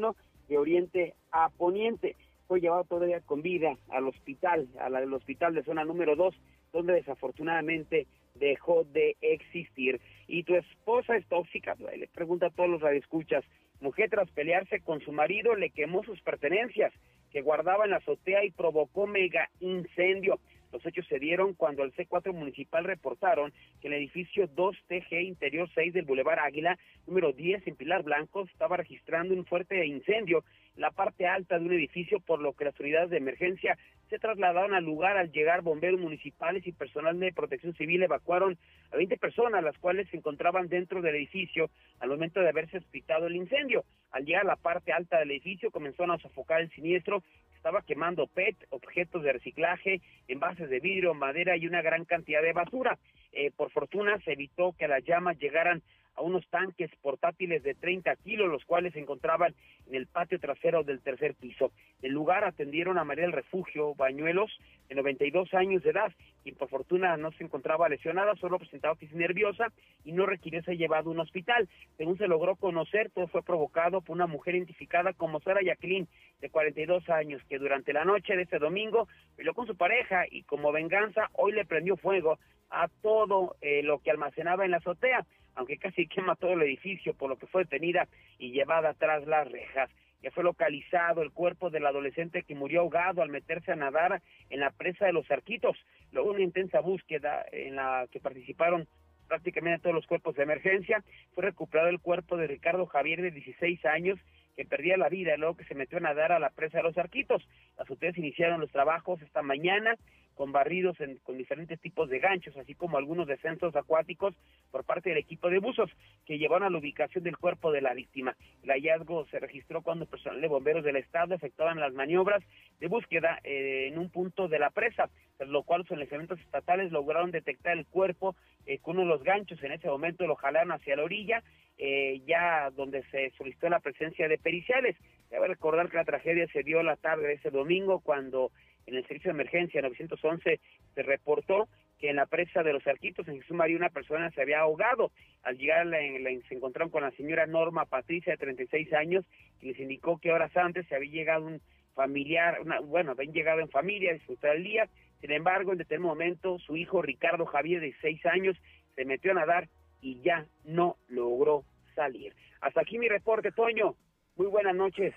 de oriente a poniente fue llevado todavía con vida al hospital, al hospital de zona número 2, donde desafortunadamente dejó de existir. Y tu esposa es tóxica, le pregunta a todos los radioescuchas. Mujer tras pelearse con su marido le quemó sus pertenencias que guardaba en la azotea y provocó mega incendio. Los hechos se dieron cuando el C4 municipal reportaron que el edificio 2TG Interior 6 del Boulevard Águila, número 10 en Pilar Blanco, estaba registrando un fuerte incendio en la parte alta de un edificio, por lo que las unidades de emergencia se trasladaron al lugar. Al llegar bomberos municipales y personal de protección civil evacuaron a 20 personas, las cuales se encontraban dentro del edificio al momento de haberse explicado el incendio. Al llegar a la parte alta del edificio comenzaron a sofocar el siniestro estaba quemando PET, objetos de reciclaje, envases de vidrio, madera y una gran cantidad de basura. Eh, por fortuna se evitó que las llamas llegaran a unos tanques portátiles de 30 kilos, los cuales se encontraban en el patio trasero del tercer piso. En el lugar atendieron a María del Refugio Bañuelos, de 92 años de edad, y por fortuna no se encontraba lesionada, solo presentaba crisis nerviosa y no requirió ser llevado a un hospital. Según se logró conocer, todo fue provocado por una mujer identificada como Sara Jacqueline, de 42 años, que durante la noche de ese domingo peleó con su pareja y como venganza hoy le prendió fuego a todo eh, lo que almacenaba en la azotea aunque casi quema todo el edificio, por lo que fue detenida y llevada tras las rejas. que fue localizado el cuerpo del adolescente que murió ahogado al meterse a nadar en la presa de los Arquitos. Luego una intensa búsqueda en la que participaron prácticamente todos los cuerpos de emergencia, fue recuperado el cuerpo de Ricardo Javier de 16 años que perdía la vida luego que se metió a nadar a la presa de los Arquitos. Las autoridades iniciaron los trabajos esta mañana con barridos con diferentes tipos de ganchos, así como algunos descensos acuáticos por parte del equipo de buzos que llevaron a la ubicación del cuerpo de la víctima. El hallazgo se registró cuando personal de bomberos del estado efectuaban las maniobras de búsqueda eh, en un punto de la presa, tras lo cual los elementos estatales lograron detectar el cuerpo eh, con uno de los ganchos. En ese momento lo jalaron hacia la orilla, eh, ya donde se solicitó la presencia de periciales. Debe recordar que la tragedia se dio la tarde de ese domingo cuando en el servicio de emergencia 911 se reportó que en la presa de los Arquitos, en Jesús María, una persona se había ahogado. Al llegar se encontraron con la señora Norma Patricia, de 36 años, y les indicó que horas antes se había llegado un familiar, bueno, habían llegado en familia a disfrutar el día. Sin embargo, en determinado momento, su hijo Ricardo Javier, de 6 años, se metió a nadar y ya no logró salir. Hasta aquí mi reporte, Toño. Muy buenas noches.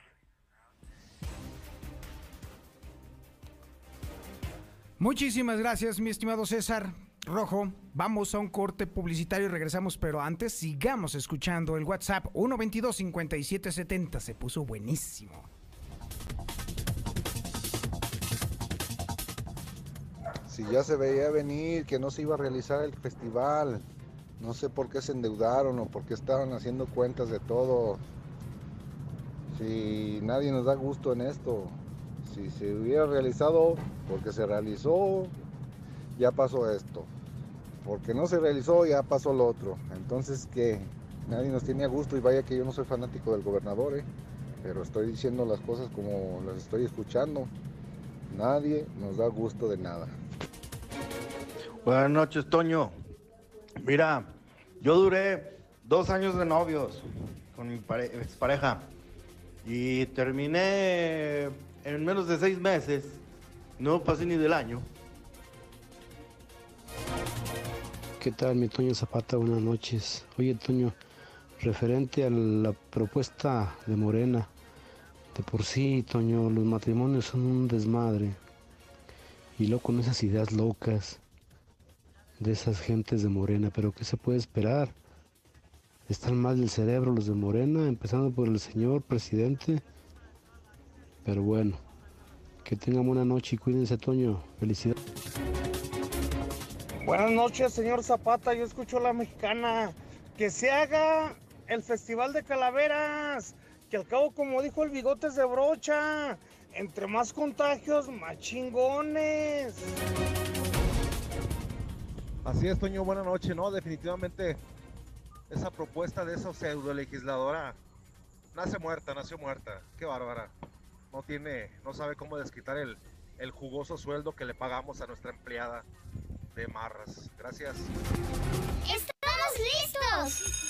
Muchísimas gracias, mi estimado César Rojo. Vamos a un corte publicitario y regresamos, pero antes sigamos escuchando el WhatsApp 122 5770. Se puso buenísimo. Si ya se veía venir que no se iba a realizar el festival, no sé por qué se endeudaron o por qué estaban haciendo cuentas de todo. Si nadie nos da gusto en esto, si se hubiera realizado porque se realizó, ya pasó esto. Porque no se realizó, ya pasó lo otro. Entonces que nadie nos tiene a gusto y vaya que yo no soy fanático del gobernador, ¿eh? pero estoy diciendo las cosas como las estoy escuchando. Nadie nos da gusto de nada. Buenas noches, Toño. Mira, yo duré dos años de novios con mi pareja y terminé en menos de seis meses, no pasé ni del año. ¿Qué tal, mi Toño Zapata? Buenas noches. Oye, Toño, referente a la propuesta de Morena, de por sí, Toño, los matrimonios son un desmadre. Y luego con esas ideas locas de esas gentes de Morena, pero ¿qué se puede esperar? Están mal del cerebro los de Morena, empezando por el señor presidente pero bueno, que tengan buena noche y cuídense, Toño. Felicidades. Buenas noches, señor Zapata. Yo escucho a la mexicana. Que se haga el Festival de Calaveras. Que al cabo, como dijo el Bigotes de Brocha, entre más contagios, más chingones. Así es, Toño. Buenas noches. No, definitivamente esa propuesta de esa pseudo legisladora nace muerta, nació muerta. Qué bárbara no tiene, no sabe cómo desquitar el, el jugoso sueldo que le pagamos a nuestra empleada de Marras. Gracias. ¡Estamos listos!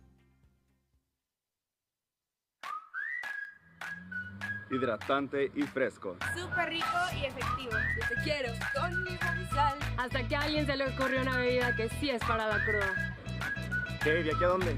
Hidratante y fresco. Súper rico y efectivo. Yo te quiero con mi sal. Hasta que a alguien se le ocurrió una bebida que sí es para la cruda. ¿Qué? ¿De aquí a dónde?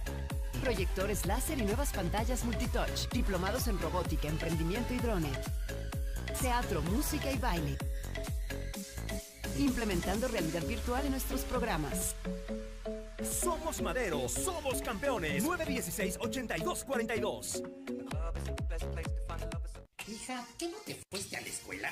Proyectores láser y nuevas pantallas multitouch. Diplomados en robótica, emprendimiento y drone. Teatro, música y baile. Implementando realidad virtual en nuestros programas. Somos Madero, somos campeones. 916-8242. Hija, ¿qué no te fuiste a la escuela?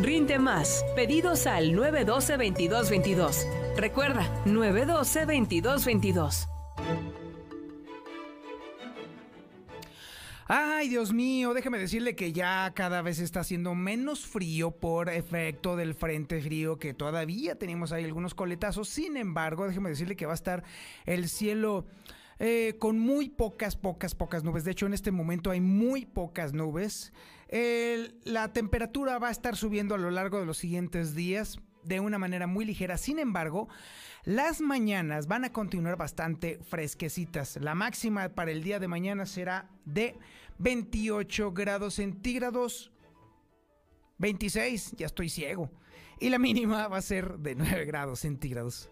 Rinde más. Pedidos al 912-2222. Recuerda, 912-2222. Ay, Dios mío, déjeme decirle que ya cada vez está haciendo menos frío por efecto del frente frío que todavía tenemos ahí algunos coletazos. Sin embargo, déjeme decirle que va a estar el cielo eh, con muy pocas, pocas, pocas nubes. De hecho, en este momento hay muy pocas nubes. La temperatura va a estar subiendo a lo largo de los siguientes días de una manera muy ligera. Sin embargo, las mañanas van a continuar bastante fresquecitas. La máxima para el día de mañana será de 28 grados centígrados. 26, ya estoy ciego. Y la mínima va a ser de 9 grados centígrados.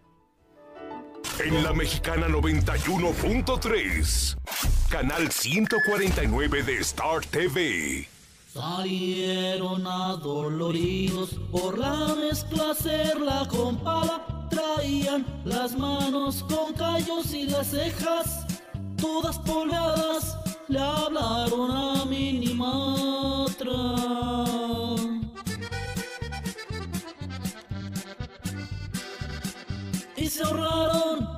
En la mexicana 91.3, canal 149 de Star TV. Salieron adoloridos por la mezcla hacerla con pala. Traían las manos con callos y las cejas todas polveadas. Le hablaron a Minimatra. Y se ahorraron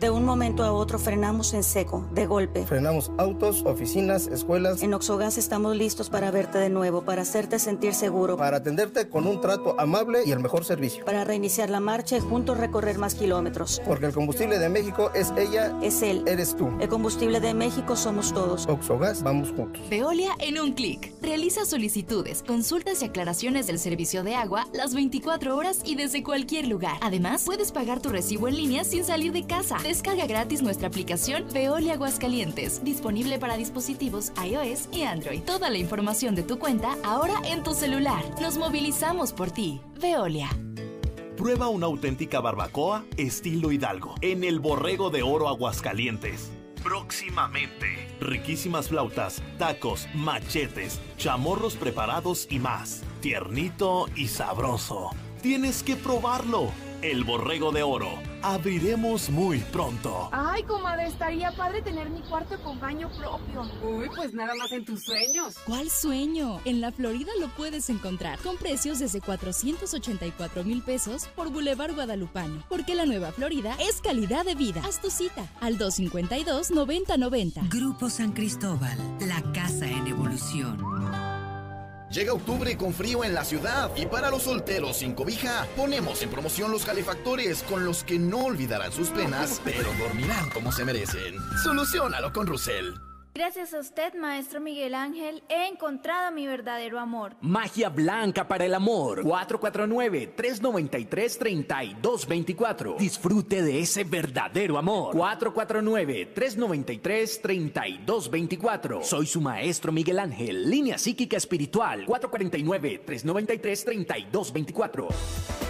De un momento a otro frenamos en seco, de golpe. Frenamos autos, oficinas, escuelas. En Oxogas estamos listos para verte de nuevo, para hacerte sentir seguro. Para atenderte con un trato amable y el mejor servicio. Para reiniciar la marcha y juntos recorrer más kilómetros. Porque el combustible de México es ella. Es él. Eres tú. El combustible de México somos todos. Oxogas, vamos juntos. Veolia en un clic. Realiza solicitudes, consultas y aclaraciones del servicio de agua las 24 horas y desde cualquier lugar. Además, puedes pagar tu recibo en línea sin salir de casa. Descarga gratis nuestra aplicación Veolia Aguascalientes, disponible para dispositivos iOS y Android. Toda la información de tu cuenta ahora en tu celular. Nos movilizamos por ti. Veolia. Prueba una auténtica barbacoa estilo Hidalgo en el Borrego de Oro Aguascalientes. Próximamente. Riquísimas flautas, tacos, machetes, chamorros preparados y más. Tiernito y sabroso. Tienes que probarlo. El Borrego de Oro. Abriremos muy pronto. Ay, comadre, estaría padre tener mi cuarto con baño propio. Uy, pues nada más en tus sueños. ¿Cuál sueño? En la Florida lo puedes encontrar con precios desde 484 mil pesos por Boulevard Guadalupano. Porque la nueva Florida es calidad de vida. Haz tu cita al 252-9090. Grupo San Cristóbal, la casa en evolución. Llega octubre con frío en la ciudad y para los solteros sin cobija ponemos en promoción los calefactores con los que no olvidarán sus penas, *laughs* pero dormirán como se merecen. Solucionalo con Russell. Gracias a usted, maestro Miguel Ángel, he encontrado mi verdadero amor. Magia blanca para el amor. 449-393-3224. Disfrute de ese verdadero amor. 449-393-3224. Soy su maestro Miguel Ángel. Línea psíquica espiritual. 449-393-3224.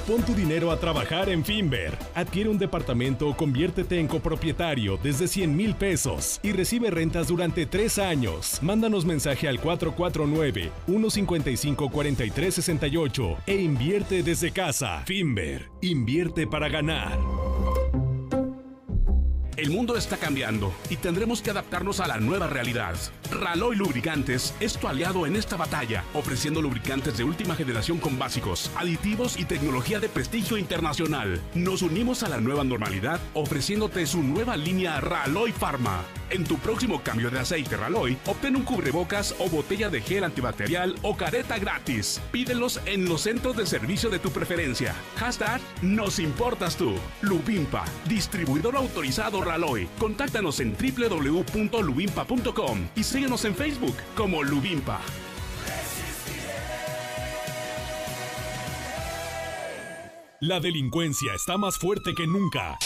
Pon tu dinero a trabajar en Finver. Adquiere un departamento o conviértete en copropietario desde 100 mil pesos y recibe rentas durante tres años. Mándanos mensaje al 449-155-4368 e invierte desde casa. Finver, invierte para ganar. El mundo está cambiando y tendremos que adaptarnos a la nueva realidad. Raloy Lubricantes es tu aliado en esta batalla, ofreciendo lubricantes de última generación con básicos, aditivos y tecnología de prestigio internacional. Nos unimos a la nueva normalidad ofreciéndote su nueva línea Raloy Pharma. En tu próximo cambio de aceite Raloy, obtén un cubrebocas o botella de gel antibacterial o careta gratis. Pídelos en los centros de servicio de tu preferencia. Hashtag Nos importas tú. Lubimpa, distribuidor autorizado Contáctanos en www.lubimpa.com y síguenos en Facebook como Lubimpa. La delincuencia está más fuerte que nunca.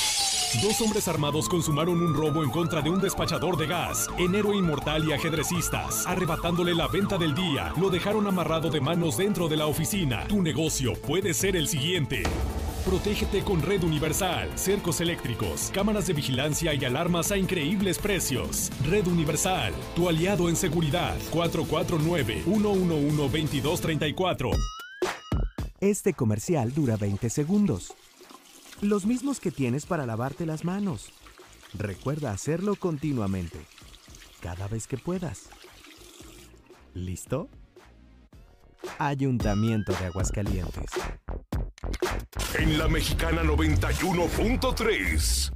Dos hombres armados consumaron un robo en contra de un despachador de gas, en héroe inmortal y ajedrecistas. Arrebatándole la venta del día, lo dejaron amarrado de manos dentro de la oficina. Tu negocio puede ser el siguiente. Protégete con Red Universal, cercos eléctricos, cámaras de vigilancia y alarmas a increíbles precios. Red Universal, tu aliado en seguridad. 449-111-2234. Este comercial dura 20 segundos. Los mismos que tienes para lavarte las manos. Recuerda hacerlo continuamente. Cada vez que puedas. ¿Listo? Ayuntamiento de Aguascalientes. En la Mexicana 91.3,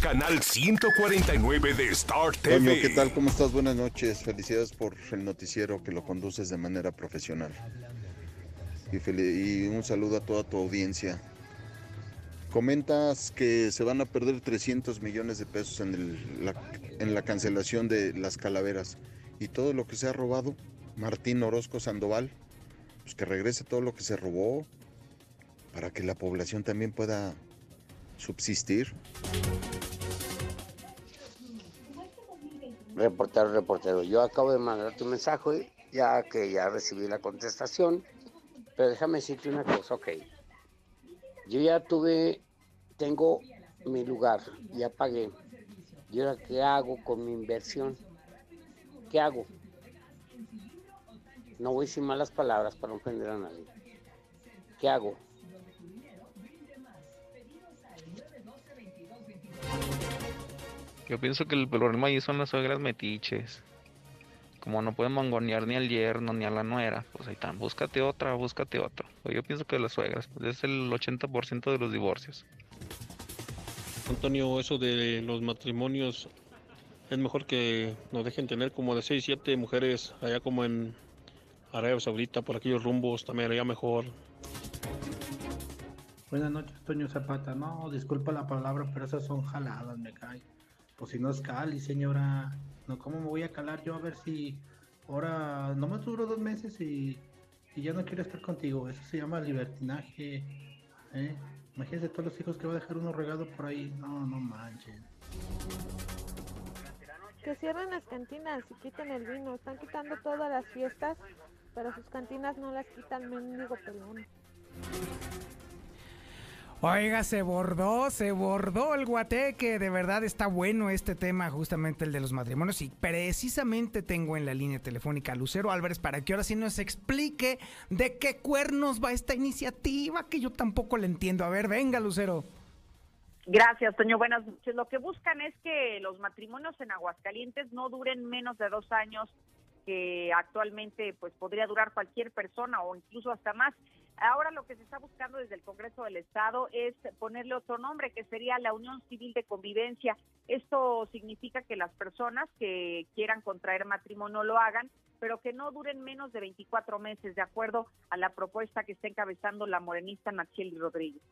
canal 149 de Star TV. Toño, ¿qué tal? ¿Cómo estás? Buenas noches. Felicidades por el noticiero que lo conduces de manera profesional. Y, y un saludo a toda tu audiencia. Comentas que se van a perder 300 millones de pesos en, el, la, en la cancelación de las calaveras. Y todo lo que se ha robado, Martín Orozco Sandoval, pues que regrese todo lo que se robó para que la población también pueda subsistir. Reportero, reportero, yo acabo de mandar tu mensaje, ya que ya recibí la contestación, pero déjame decirte una cosa, ok. Yo ya tuve, tengo mi lugar, ya pagué. ¿Y ahora qué hago con mi inversión? ¿Qué hago? No voy sin malas palabras para no ofender a nadie. ¿Qué hago? Yo pienso que el problema ahí son las suegras metiches. Como no pueden mangonear ni al yerno ni a la nuera, pues ahí están, búscate otra, búscate otro. Yo pienso que las suegras, pues es el 80% de los divorcios. Antonio, eso de los matrimonios, es mejor que nos dejen tener como de 6, 7 mujeres allá como en Arabia Saudita, por aquellos rumbos, también allá mejor. Buenas noches, Toño Zapata. No, disculpa la palabra, pero esas son jaladas, me cae. Pues si no es cali, señora. No, ¿cómo me voy a calar yo a ver si ahora no me duro dos meses y, y ya no quiero estar contigo? Eso se llama libertinaje. ¿eh? Imagínese todos los hijos que va a dejar uno regado por ahí. No, no manchen. Que cierren las cantinas y quiten el vino. Están quitando todas las fiestas, pero sus cantinas no las quitan mendigo pelón. Oiga, se bordó, se bordó el guateque. De verdad está bueno este tema, justamente el de los matrimonios. Y precisamente tengo en la línea telefónica a Lucero Álvarez para que ahora sí nos explique de qué cuernos va esta iniciativa, que yo tampoco le entiendo. A ver, venga, Lucero. Gracias, Toño. Buenas noches. Lo que buscan es que los matrimonios en Aguascalientes no duren menos de dos años, que actualmente pues podría durar cualquier persona o incluso hasta más. Ahora lo que se está buscando desde el Congreso del Estado es ponerle otro nombre, que sería la Unión Civil de Convivencia. Esto significa que las personas que quieran contraer matrimonio lo hagan, pero que no duren menos de 24 meses, de acuerdo a la propuesta que está encabezando la morenista Nacheli Rodríguez.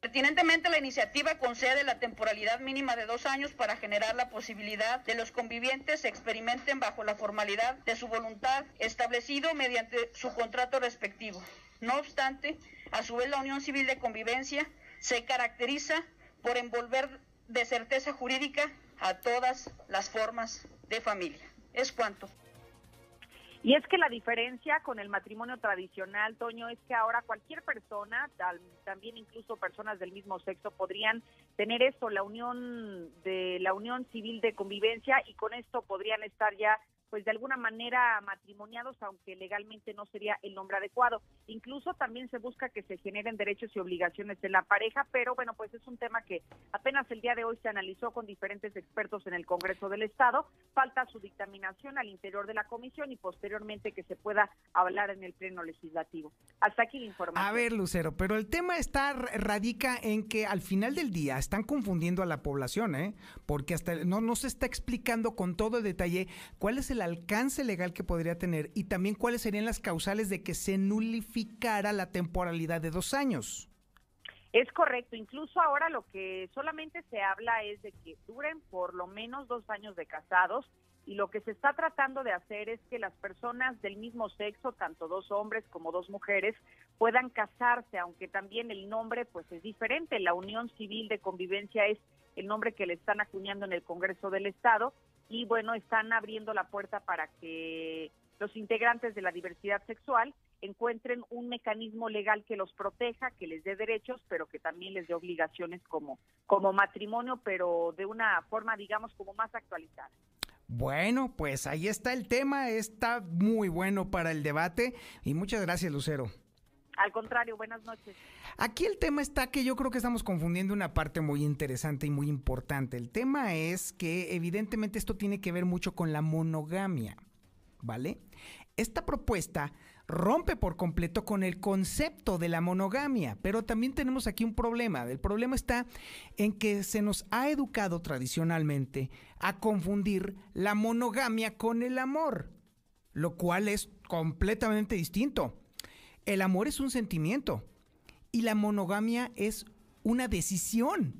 Pertinentemente, la iniciativa concede la temporalidad mínima de dos años para generar la posibilidad de los convivientes experimenten bajo la formalidad de su voluntad establecido mediante su contrato respectivo. No obstante, a su vez la unión civil de convivencia se caracteriza por envolver de certeza jurídica a todas las formas de familia. Es cuanto. Y es que la diferencia con el matrimonio tradicional, Toño, es que ahora cualquier persona, también incluso personas del mismo sexo, podrían tener esto, la unión de la unión civil de convivencia y con esto podrían estar ya pues de alguna manera matrimoniados, aunque legalmente no sería el nombre adecuado. Incluso también se busca que se generen derechos y obligaciones en la pareja, pero bueno, pues es un tema que apenas el día de hoy se analizó con diferentes expertos en el Congreso del Estado. Falta su dictaminación al interior de la comisión y posteriormente que se pueda hablar en el Pleno Legislativo. Hasta aquí la información. A ver, Lucero, pero el tema está radica en que al final del día están confundiendo a la población, ¿eh? Porque hasta no, no se está explicando con todo detalle cuál es el alcance legal que podría tener y también cuáles serían las causales de que se nulificara la temporalidad de dos años. Es correcto, incluso ahora lo que solamente se habla es de que duren por lo menos dos años de casados y lo que se está tratando de hacer es que las personas del mismo sexo, tanto dos hombres como dos mujeres, puedan casarse, aunque también el nombre pues es diferente. La unión civil de convivencia es el nombre que le están acuñando en el Congreso del Estado y bueno, están abriendo la puerta para que los integrantes de la diversidad sexual encuentren un mecanismo legal que los proteja, que les dé derechos, pero que también les dé obligaciones como, como matrimonio, pero de una forma, digamos, como más actualizada. Bueno, pues ahí está el tema, está muy bueno para el debate y muchas gracias, Lucero. Al contrario, buenas noches. Aquí el tema está que yo creo que estamos confundiendo una parte muy interesante y muy importante. El tema es que evidentemente esto tiene que ver mucho con la monogamia, ¿vale? Esta propuesta rompe por completo con el concepto de la monogamia, pero también tenemos aquí un problema. El problema está en que se nos ha educado tradicionalmente a confundir la monogamia con el amor, lo cual es completamente distinto. El amor es un sentimiento y la monogamia es una decisión.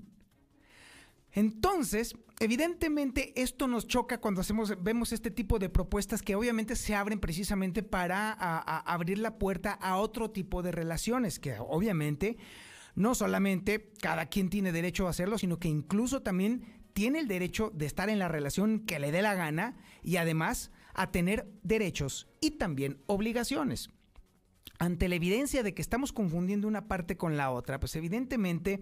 Entonces, evidentemente esto nos choca cuando hacemos, vemos este tipo de propuestas que obviamente se abren precisamente para abrir la puerta a otro tipo de relaciones, que obviamente no solamente cada quien tiene derecho a hacerlo, sino que incluso también tiene el derecho de estar en la relación que le dé la gana y además a tener derechos y también obligaciones ante la evidencia de que estamos confundiendo una parte con la otra, pues evidentemente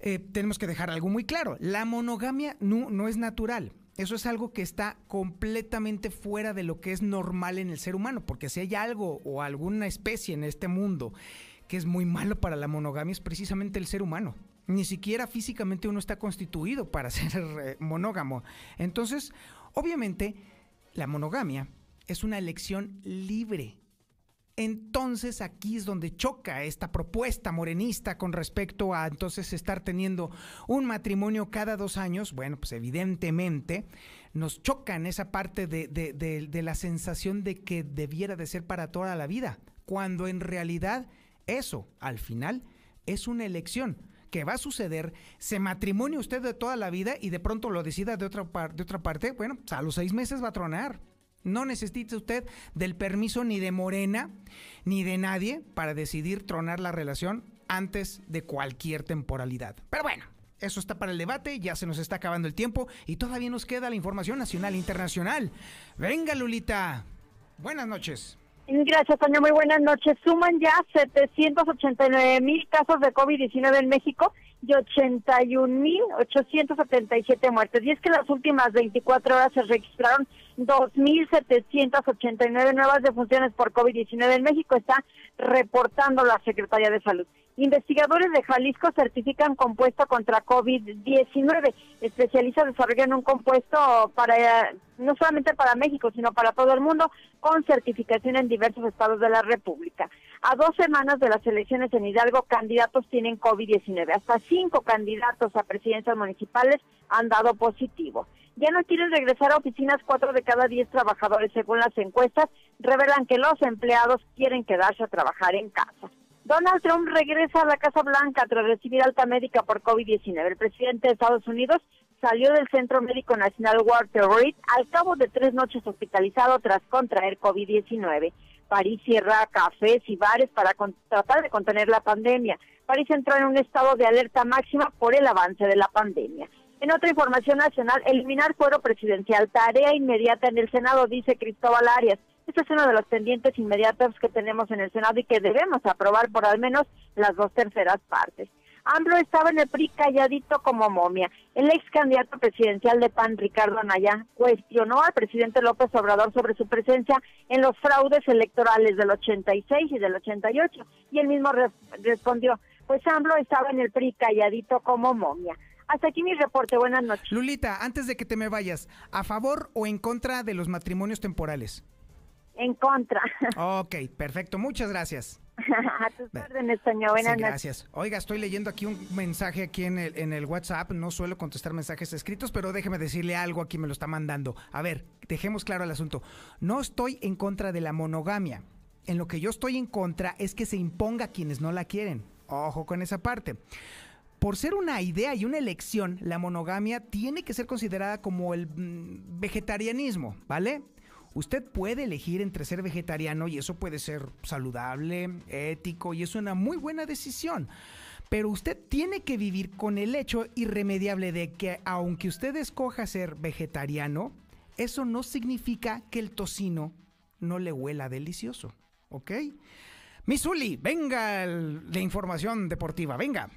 eh, tenemos que dejar algo muy claro. La monogamia no, no es natural. Eso es algo que está completamente fuera de lo que es normal en el ser humano, porque si hay algo o alguna especie en este mundo que es muy malo para la monogamia es precisamente el ser humano. Ni siquiera físicamente uno está constituido para *laughs* ser eh, monógamo. Entonces, obviamente, la monogamia es una elección libre entonces aquí es donde choca esta propuesta morenista con respecto a entonces estar teniendo un matrimonio cada dos años. Bueno, pues evidentemente nos choca en esa parte de, de la sensación de que debiera de ser para toda la vida, cuando en realidad eso al final es una elección que va a suceder, se matrimonio usted de toda la vida y de pronto lo decida de otra, de otra parte, bueno, pues a los seis meses va a tronar. No necesita usted del permiso ni de Morena ni de nadie para decidir tronar la relación antes de cualquier temporalidad. Pero bueno, eso está para el debate, ya se nos está acabando el tiempo y todavía nos queda la información nacional e internacional. Venga, Lulita. Buenas noches. Gracias, Toño. Muy buenas noches. Suman ya 789 mil casos de COVID-19 en México y 81.877 muertes. Y es que las últimas 24 horas se registraron 2.789 nuevas defunciones por COVID-19 en México, está reportando la Secretaría de Salud. Investigadores de Jalisco certifican compuesto contra COVID-19. Especialistas desarrollan un compuesto para no solamente para México, sino para todo el mundo, con certificación en diversos estados de la República. A dos semanas de las elecciones en Hidalgo, candidatos tienen COVID-19. Hasta cinco candidatos a presidencias municipales han dado positivo. Ya no quieren regresar a oficinas, cuatro de cada diez trabajadores, según las encuestas, revelan que los empleados quieren quedarse a trabajar en casa. Donald Trump regresa a la Casa Blanca tras recibir alta médica por COVID-19. El presidente de Estados Unidos salió del Centro Médico Nacional Walter Reed al cabo de tres noches hospitalizado tras contraer COVID-19. París cierra cafés y bares para tratar de contener la pandemia. París entró en un estado de alerta máxima por el avance de la pandemia. En otra información nacional, eliminar fuero presidencial, tarea inmediata en el Senado, dice Cristóbal Arias Este es uno de los pendientes inmediatos que tenemos en el Senado y que debemos aprobar por al menos las dos terceras partes. AMLO estaba en el PRI calladito como momia. El ex candidato presidencial de PAN, Ricardo Anaya, cuestionó al presidente López Obrador sobre su presencia en los fraudes electorales del 86 y del 88. Y él mismo respondió, pues AMLO estaba en el PRI calladito como momia. Hasta aquí mi reporte. Buenas noches. Lulita, antes de que te me vayas, ¿a favor o en contra de los matrimonios temporales? En contra. Ok, perfecto. Muchas gracias. *laughs* A tus órdenes, señor. Buenas sí, gracias. Oiga, estoy leyendo aquí un mensaje aquí en el, en el WhatsApp. No suelo contestar mensajes escritos, pero déjeme decirle algo aquí, me lo está mandando. A ver, dejemos claro el asunto. No estoy en contra de la monogamia. En lo que yo estoy en contra es que se imponga a quienes no la quieren. Ojo con esa parte. Por ser una idea y una elección, la monogamia tiene que ser considerada como el mm, vegetarianismo, ¿vale? Usted puede elegir entre ser vegetariano y eso puede ser saludable, ético y es una muy buena decisión. Pero usted tiene que vivir con el hecho irremediable de que aunque usted escoja ser vegetariano, eso no significa que el tocino no le huela delicioso, ¿ok? Misuli, venga la información deportiva, venga.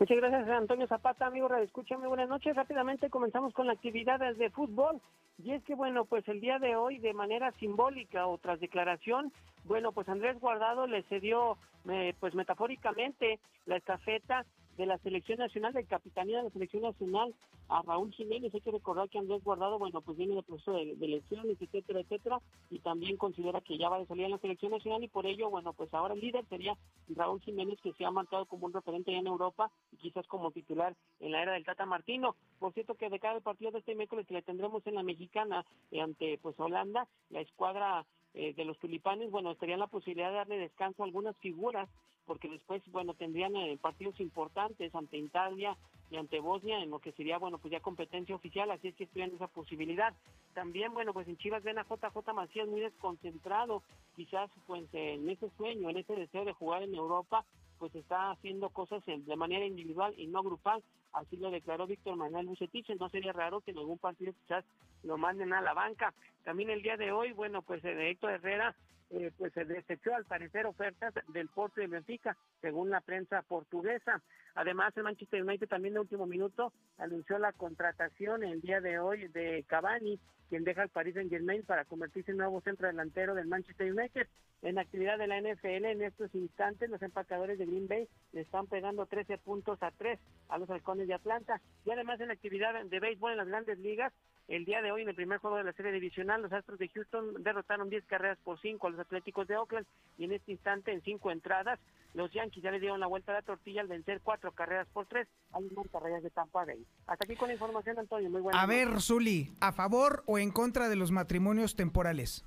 Muchas gracias, Antonio Zapata, amigo Radio Escucha, muy buenas noches. Rápidamente comenzamos con la actividad de fútbol. Y es que, bueno, pues el día de hoy, de manera simbólica o tras declaración, bueno, pues Andrés Guardado le cedió, eh, pues metafóricamente, la estafeta de la selección nacional, de capitanía de la selección nacional a Raúl Jiménez. Hay que recordar que Andrés Guardado, bueno, pues viene de proceso de, elecciones, etcétera, etcétera, y también considera que ya va de salir en la selección nacional y por ello, bueno, pues ahora el líder sería Raúl Jiménez, que se ha marcado como un referente ya en Europa y quizás como titular en la era del Tata Martino. Por cierto que de cada partido de este miércoles que le tendremos en la mexicana eh, ante pues Holanda, la escuadra eh, de los tulipanes, bueno, tendrían la posibilidad de darle descanso a algunas figuras, porque después, bueno, tendrían eh, partidos importantes ante Italia y ante Bosnia, en lo que sería, bueno, pues ya competencia oficial, así es que estudian esa posibilidad. También, bueno, pues en Chivas ven a JJ Macías muy desconcentrado, quizás pues en ese sueño, en ese deseo de jugar en Europa, pues está haciendo cosas de manera individual y no grupal. Así lo declaró Víctor Manuel Bucetich. No sería raro que en algún partido quizás lo manden a la banca. También el día de hoy, bueno, pues Héctor Herrera eh, pues se desechó al parecer ofertas del Porto de Benfica, según la prensa portuguesa. Además, el Manchester United también de último minuto anunció la contratación el día de hoy de Cavani, quien deja al Paris Saint Germain para convertirse en nuevo centro delantero del Manchester United. En actividad de la NFL, en estos instantes, los empacadores de Green Bay le están pegando 13 puntos a 3 a los halcones de Atlanta. Y además, en actividad de béisbol en las grandes ligas, el día de hoy, en el primer juego de la serie divisional, los Astros de Houston derrotaron 10 carreras por 5 a los Atléticos de Oakland y en este instante, en 5 entradas, los Yankees ya le dieron la vuelta a la tortilla al vencer 4 carreras por 3 a los Monterreyes de Tampa Bay. Hasta aquí con la información, Antonio. Muy buena. A ver, Zuli, ¿a favor o en contra de los matrimonios temporales?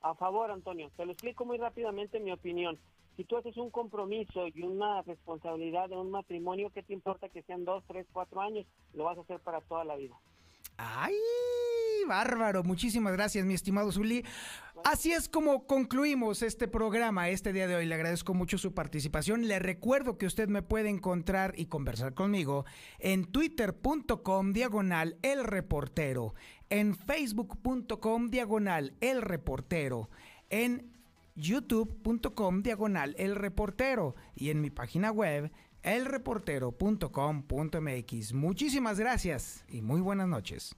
A favor, Antonio. Te lo explico muy rápidamente mi opinión. Si tú haces un compromiso y una responsabilidad de un matrimonio, ¿qué te importa que sean dos, tres, cuatro años? Lo vas a hacer para toda la vida. ¡Ay! Bárbaro, muchísimas gracias, mi estimado Zuli. Así es como concluimos este programa este día de hoy. Le agradezco mucho su participación. Le recuerdo que usted me puede encontrar y conversar conmigo en twitter.com diagonal el reportero, en facebook.com diagonal el reportero, en youtube.com diagonal el reportero y en mi página web elreportero.com.mx. Muchísimas gracias y muy buenas noches.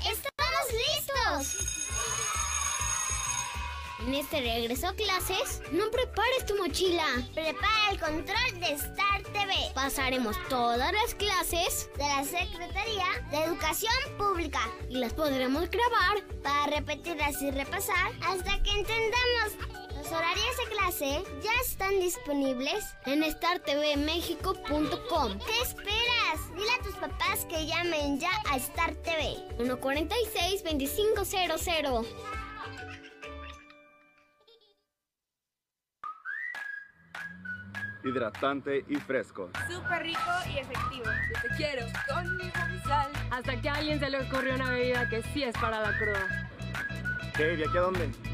¡Estamos listos! En este regreso a clases, no prepares tu mochila. Prepara el control de Star TV. Pasaremos todas las clases de la Secretaría de Educación Pública y las podremos grabar para repetirlas y repasar hasta que entendamos los horarios de clase ya están disponibles en startvmexico.com. ¿Qué esperas? Dile a tus papás que llamen ya a Star TV. 146-2500. hidratante y fresco. Súper rico y efectivo. Yo te quiero con mi sal. Hasta que a alguien se le ocurrió una bebida que sí es para la cruda. ¿Qué? ¿Y aquí a dónde?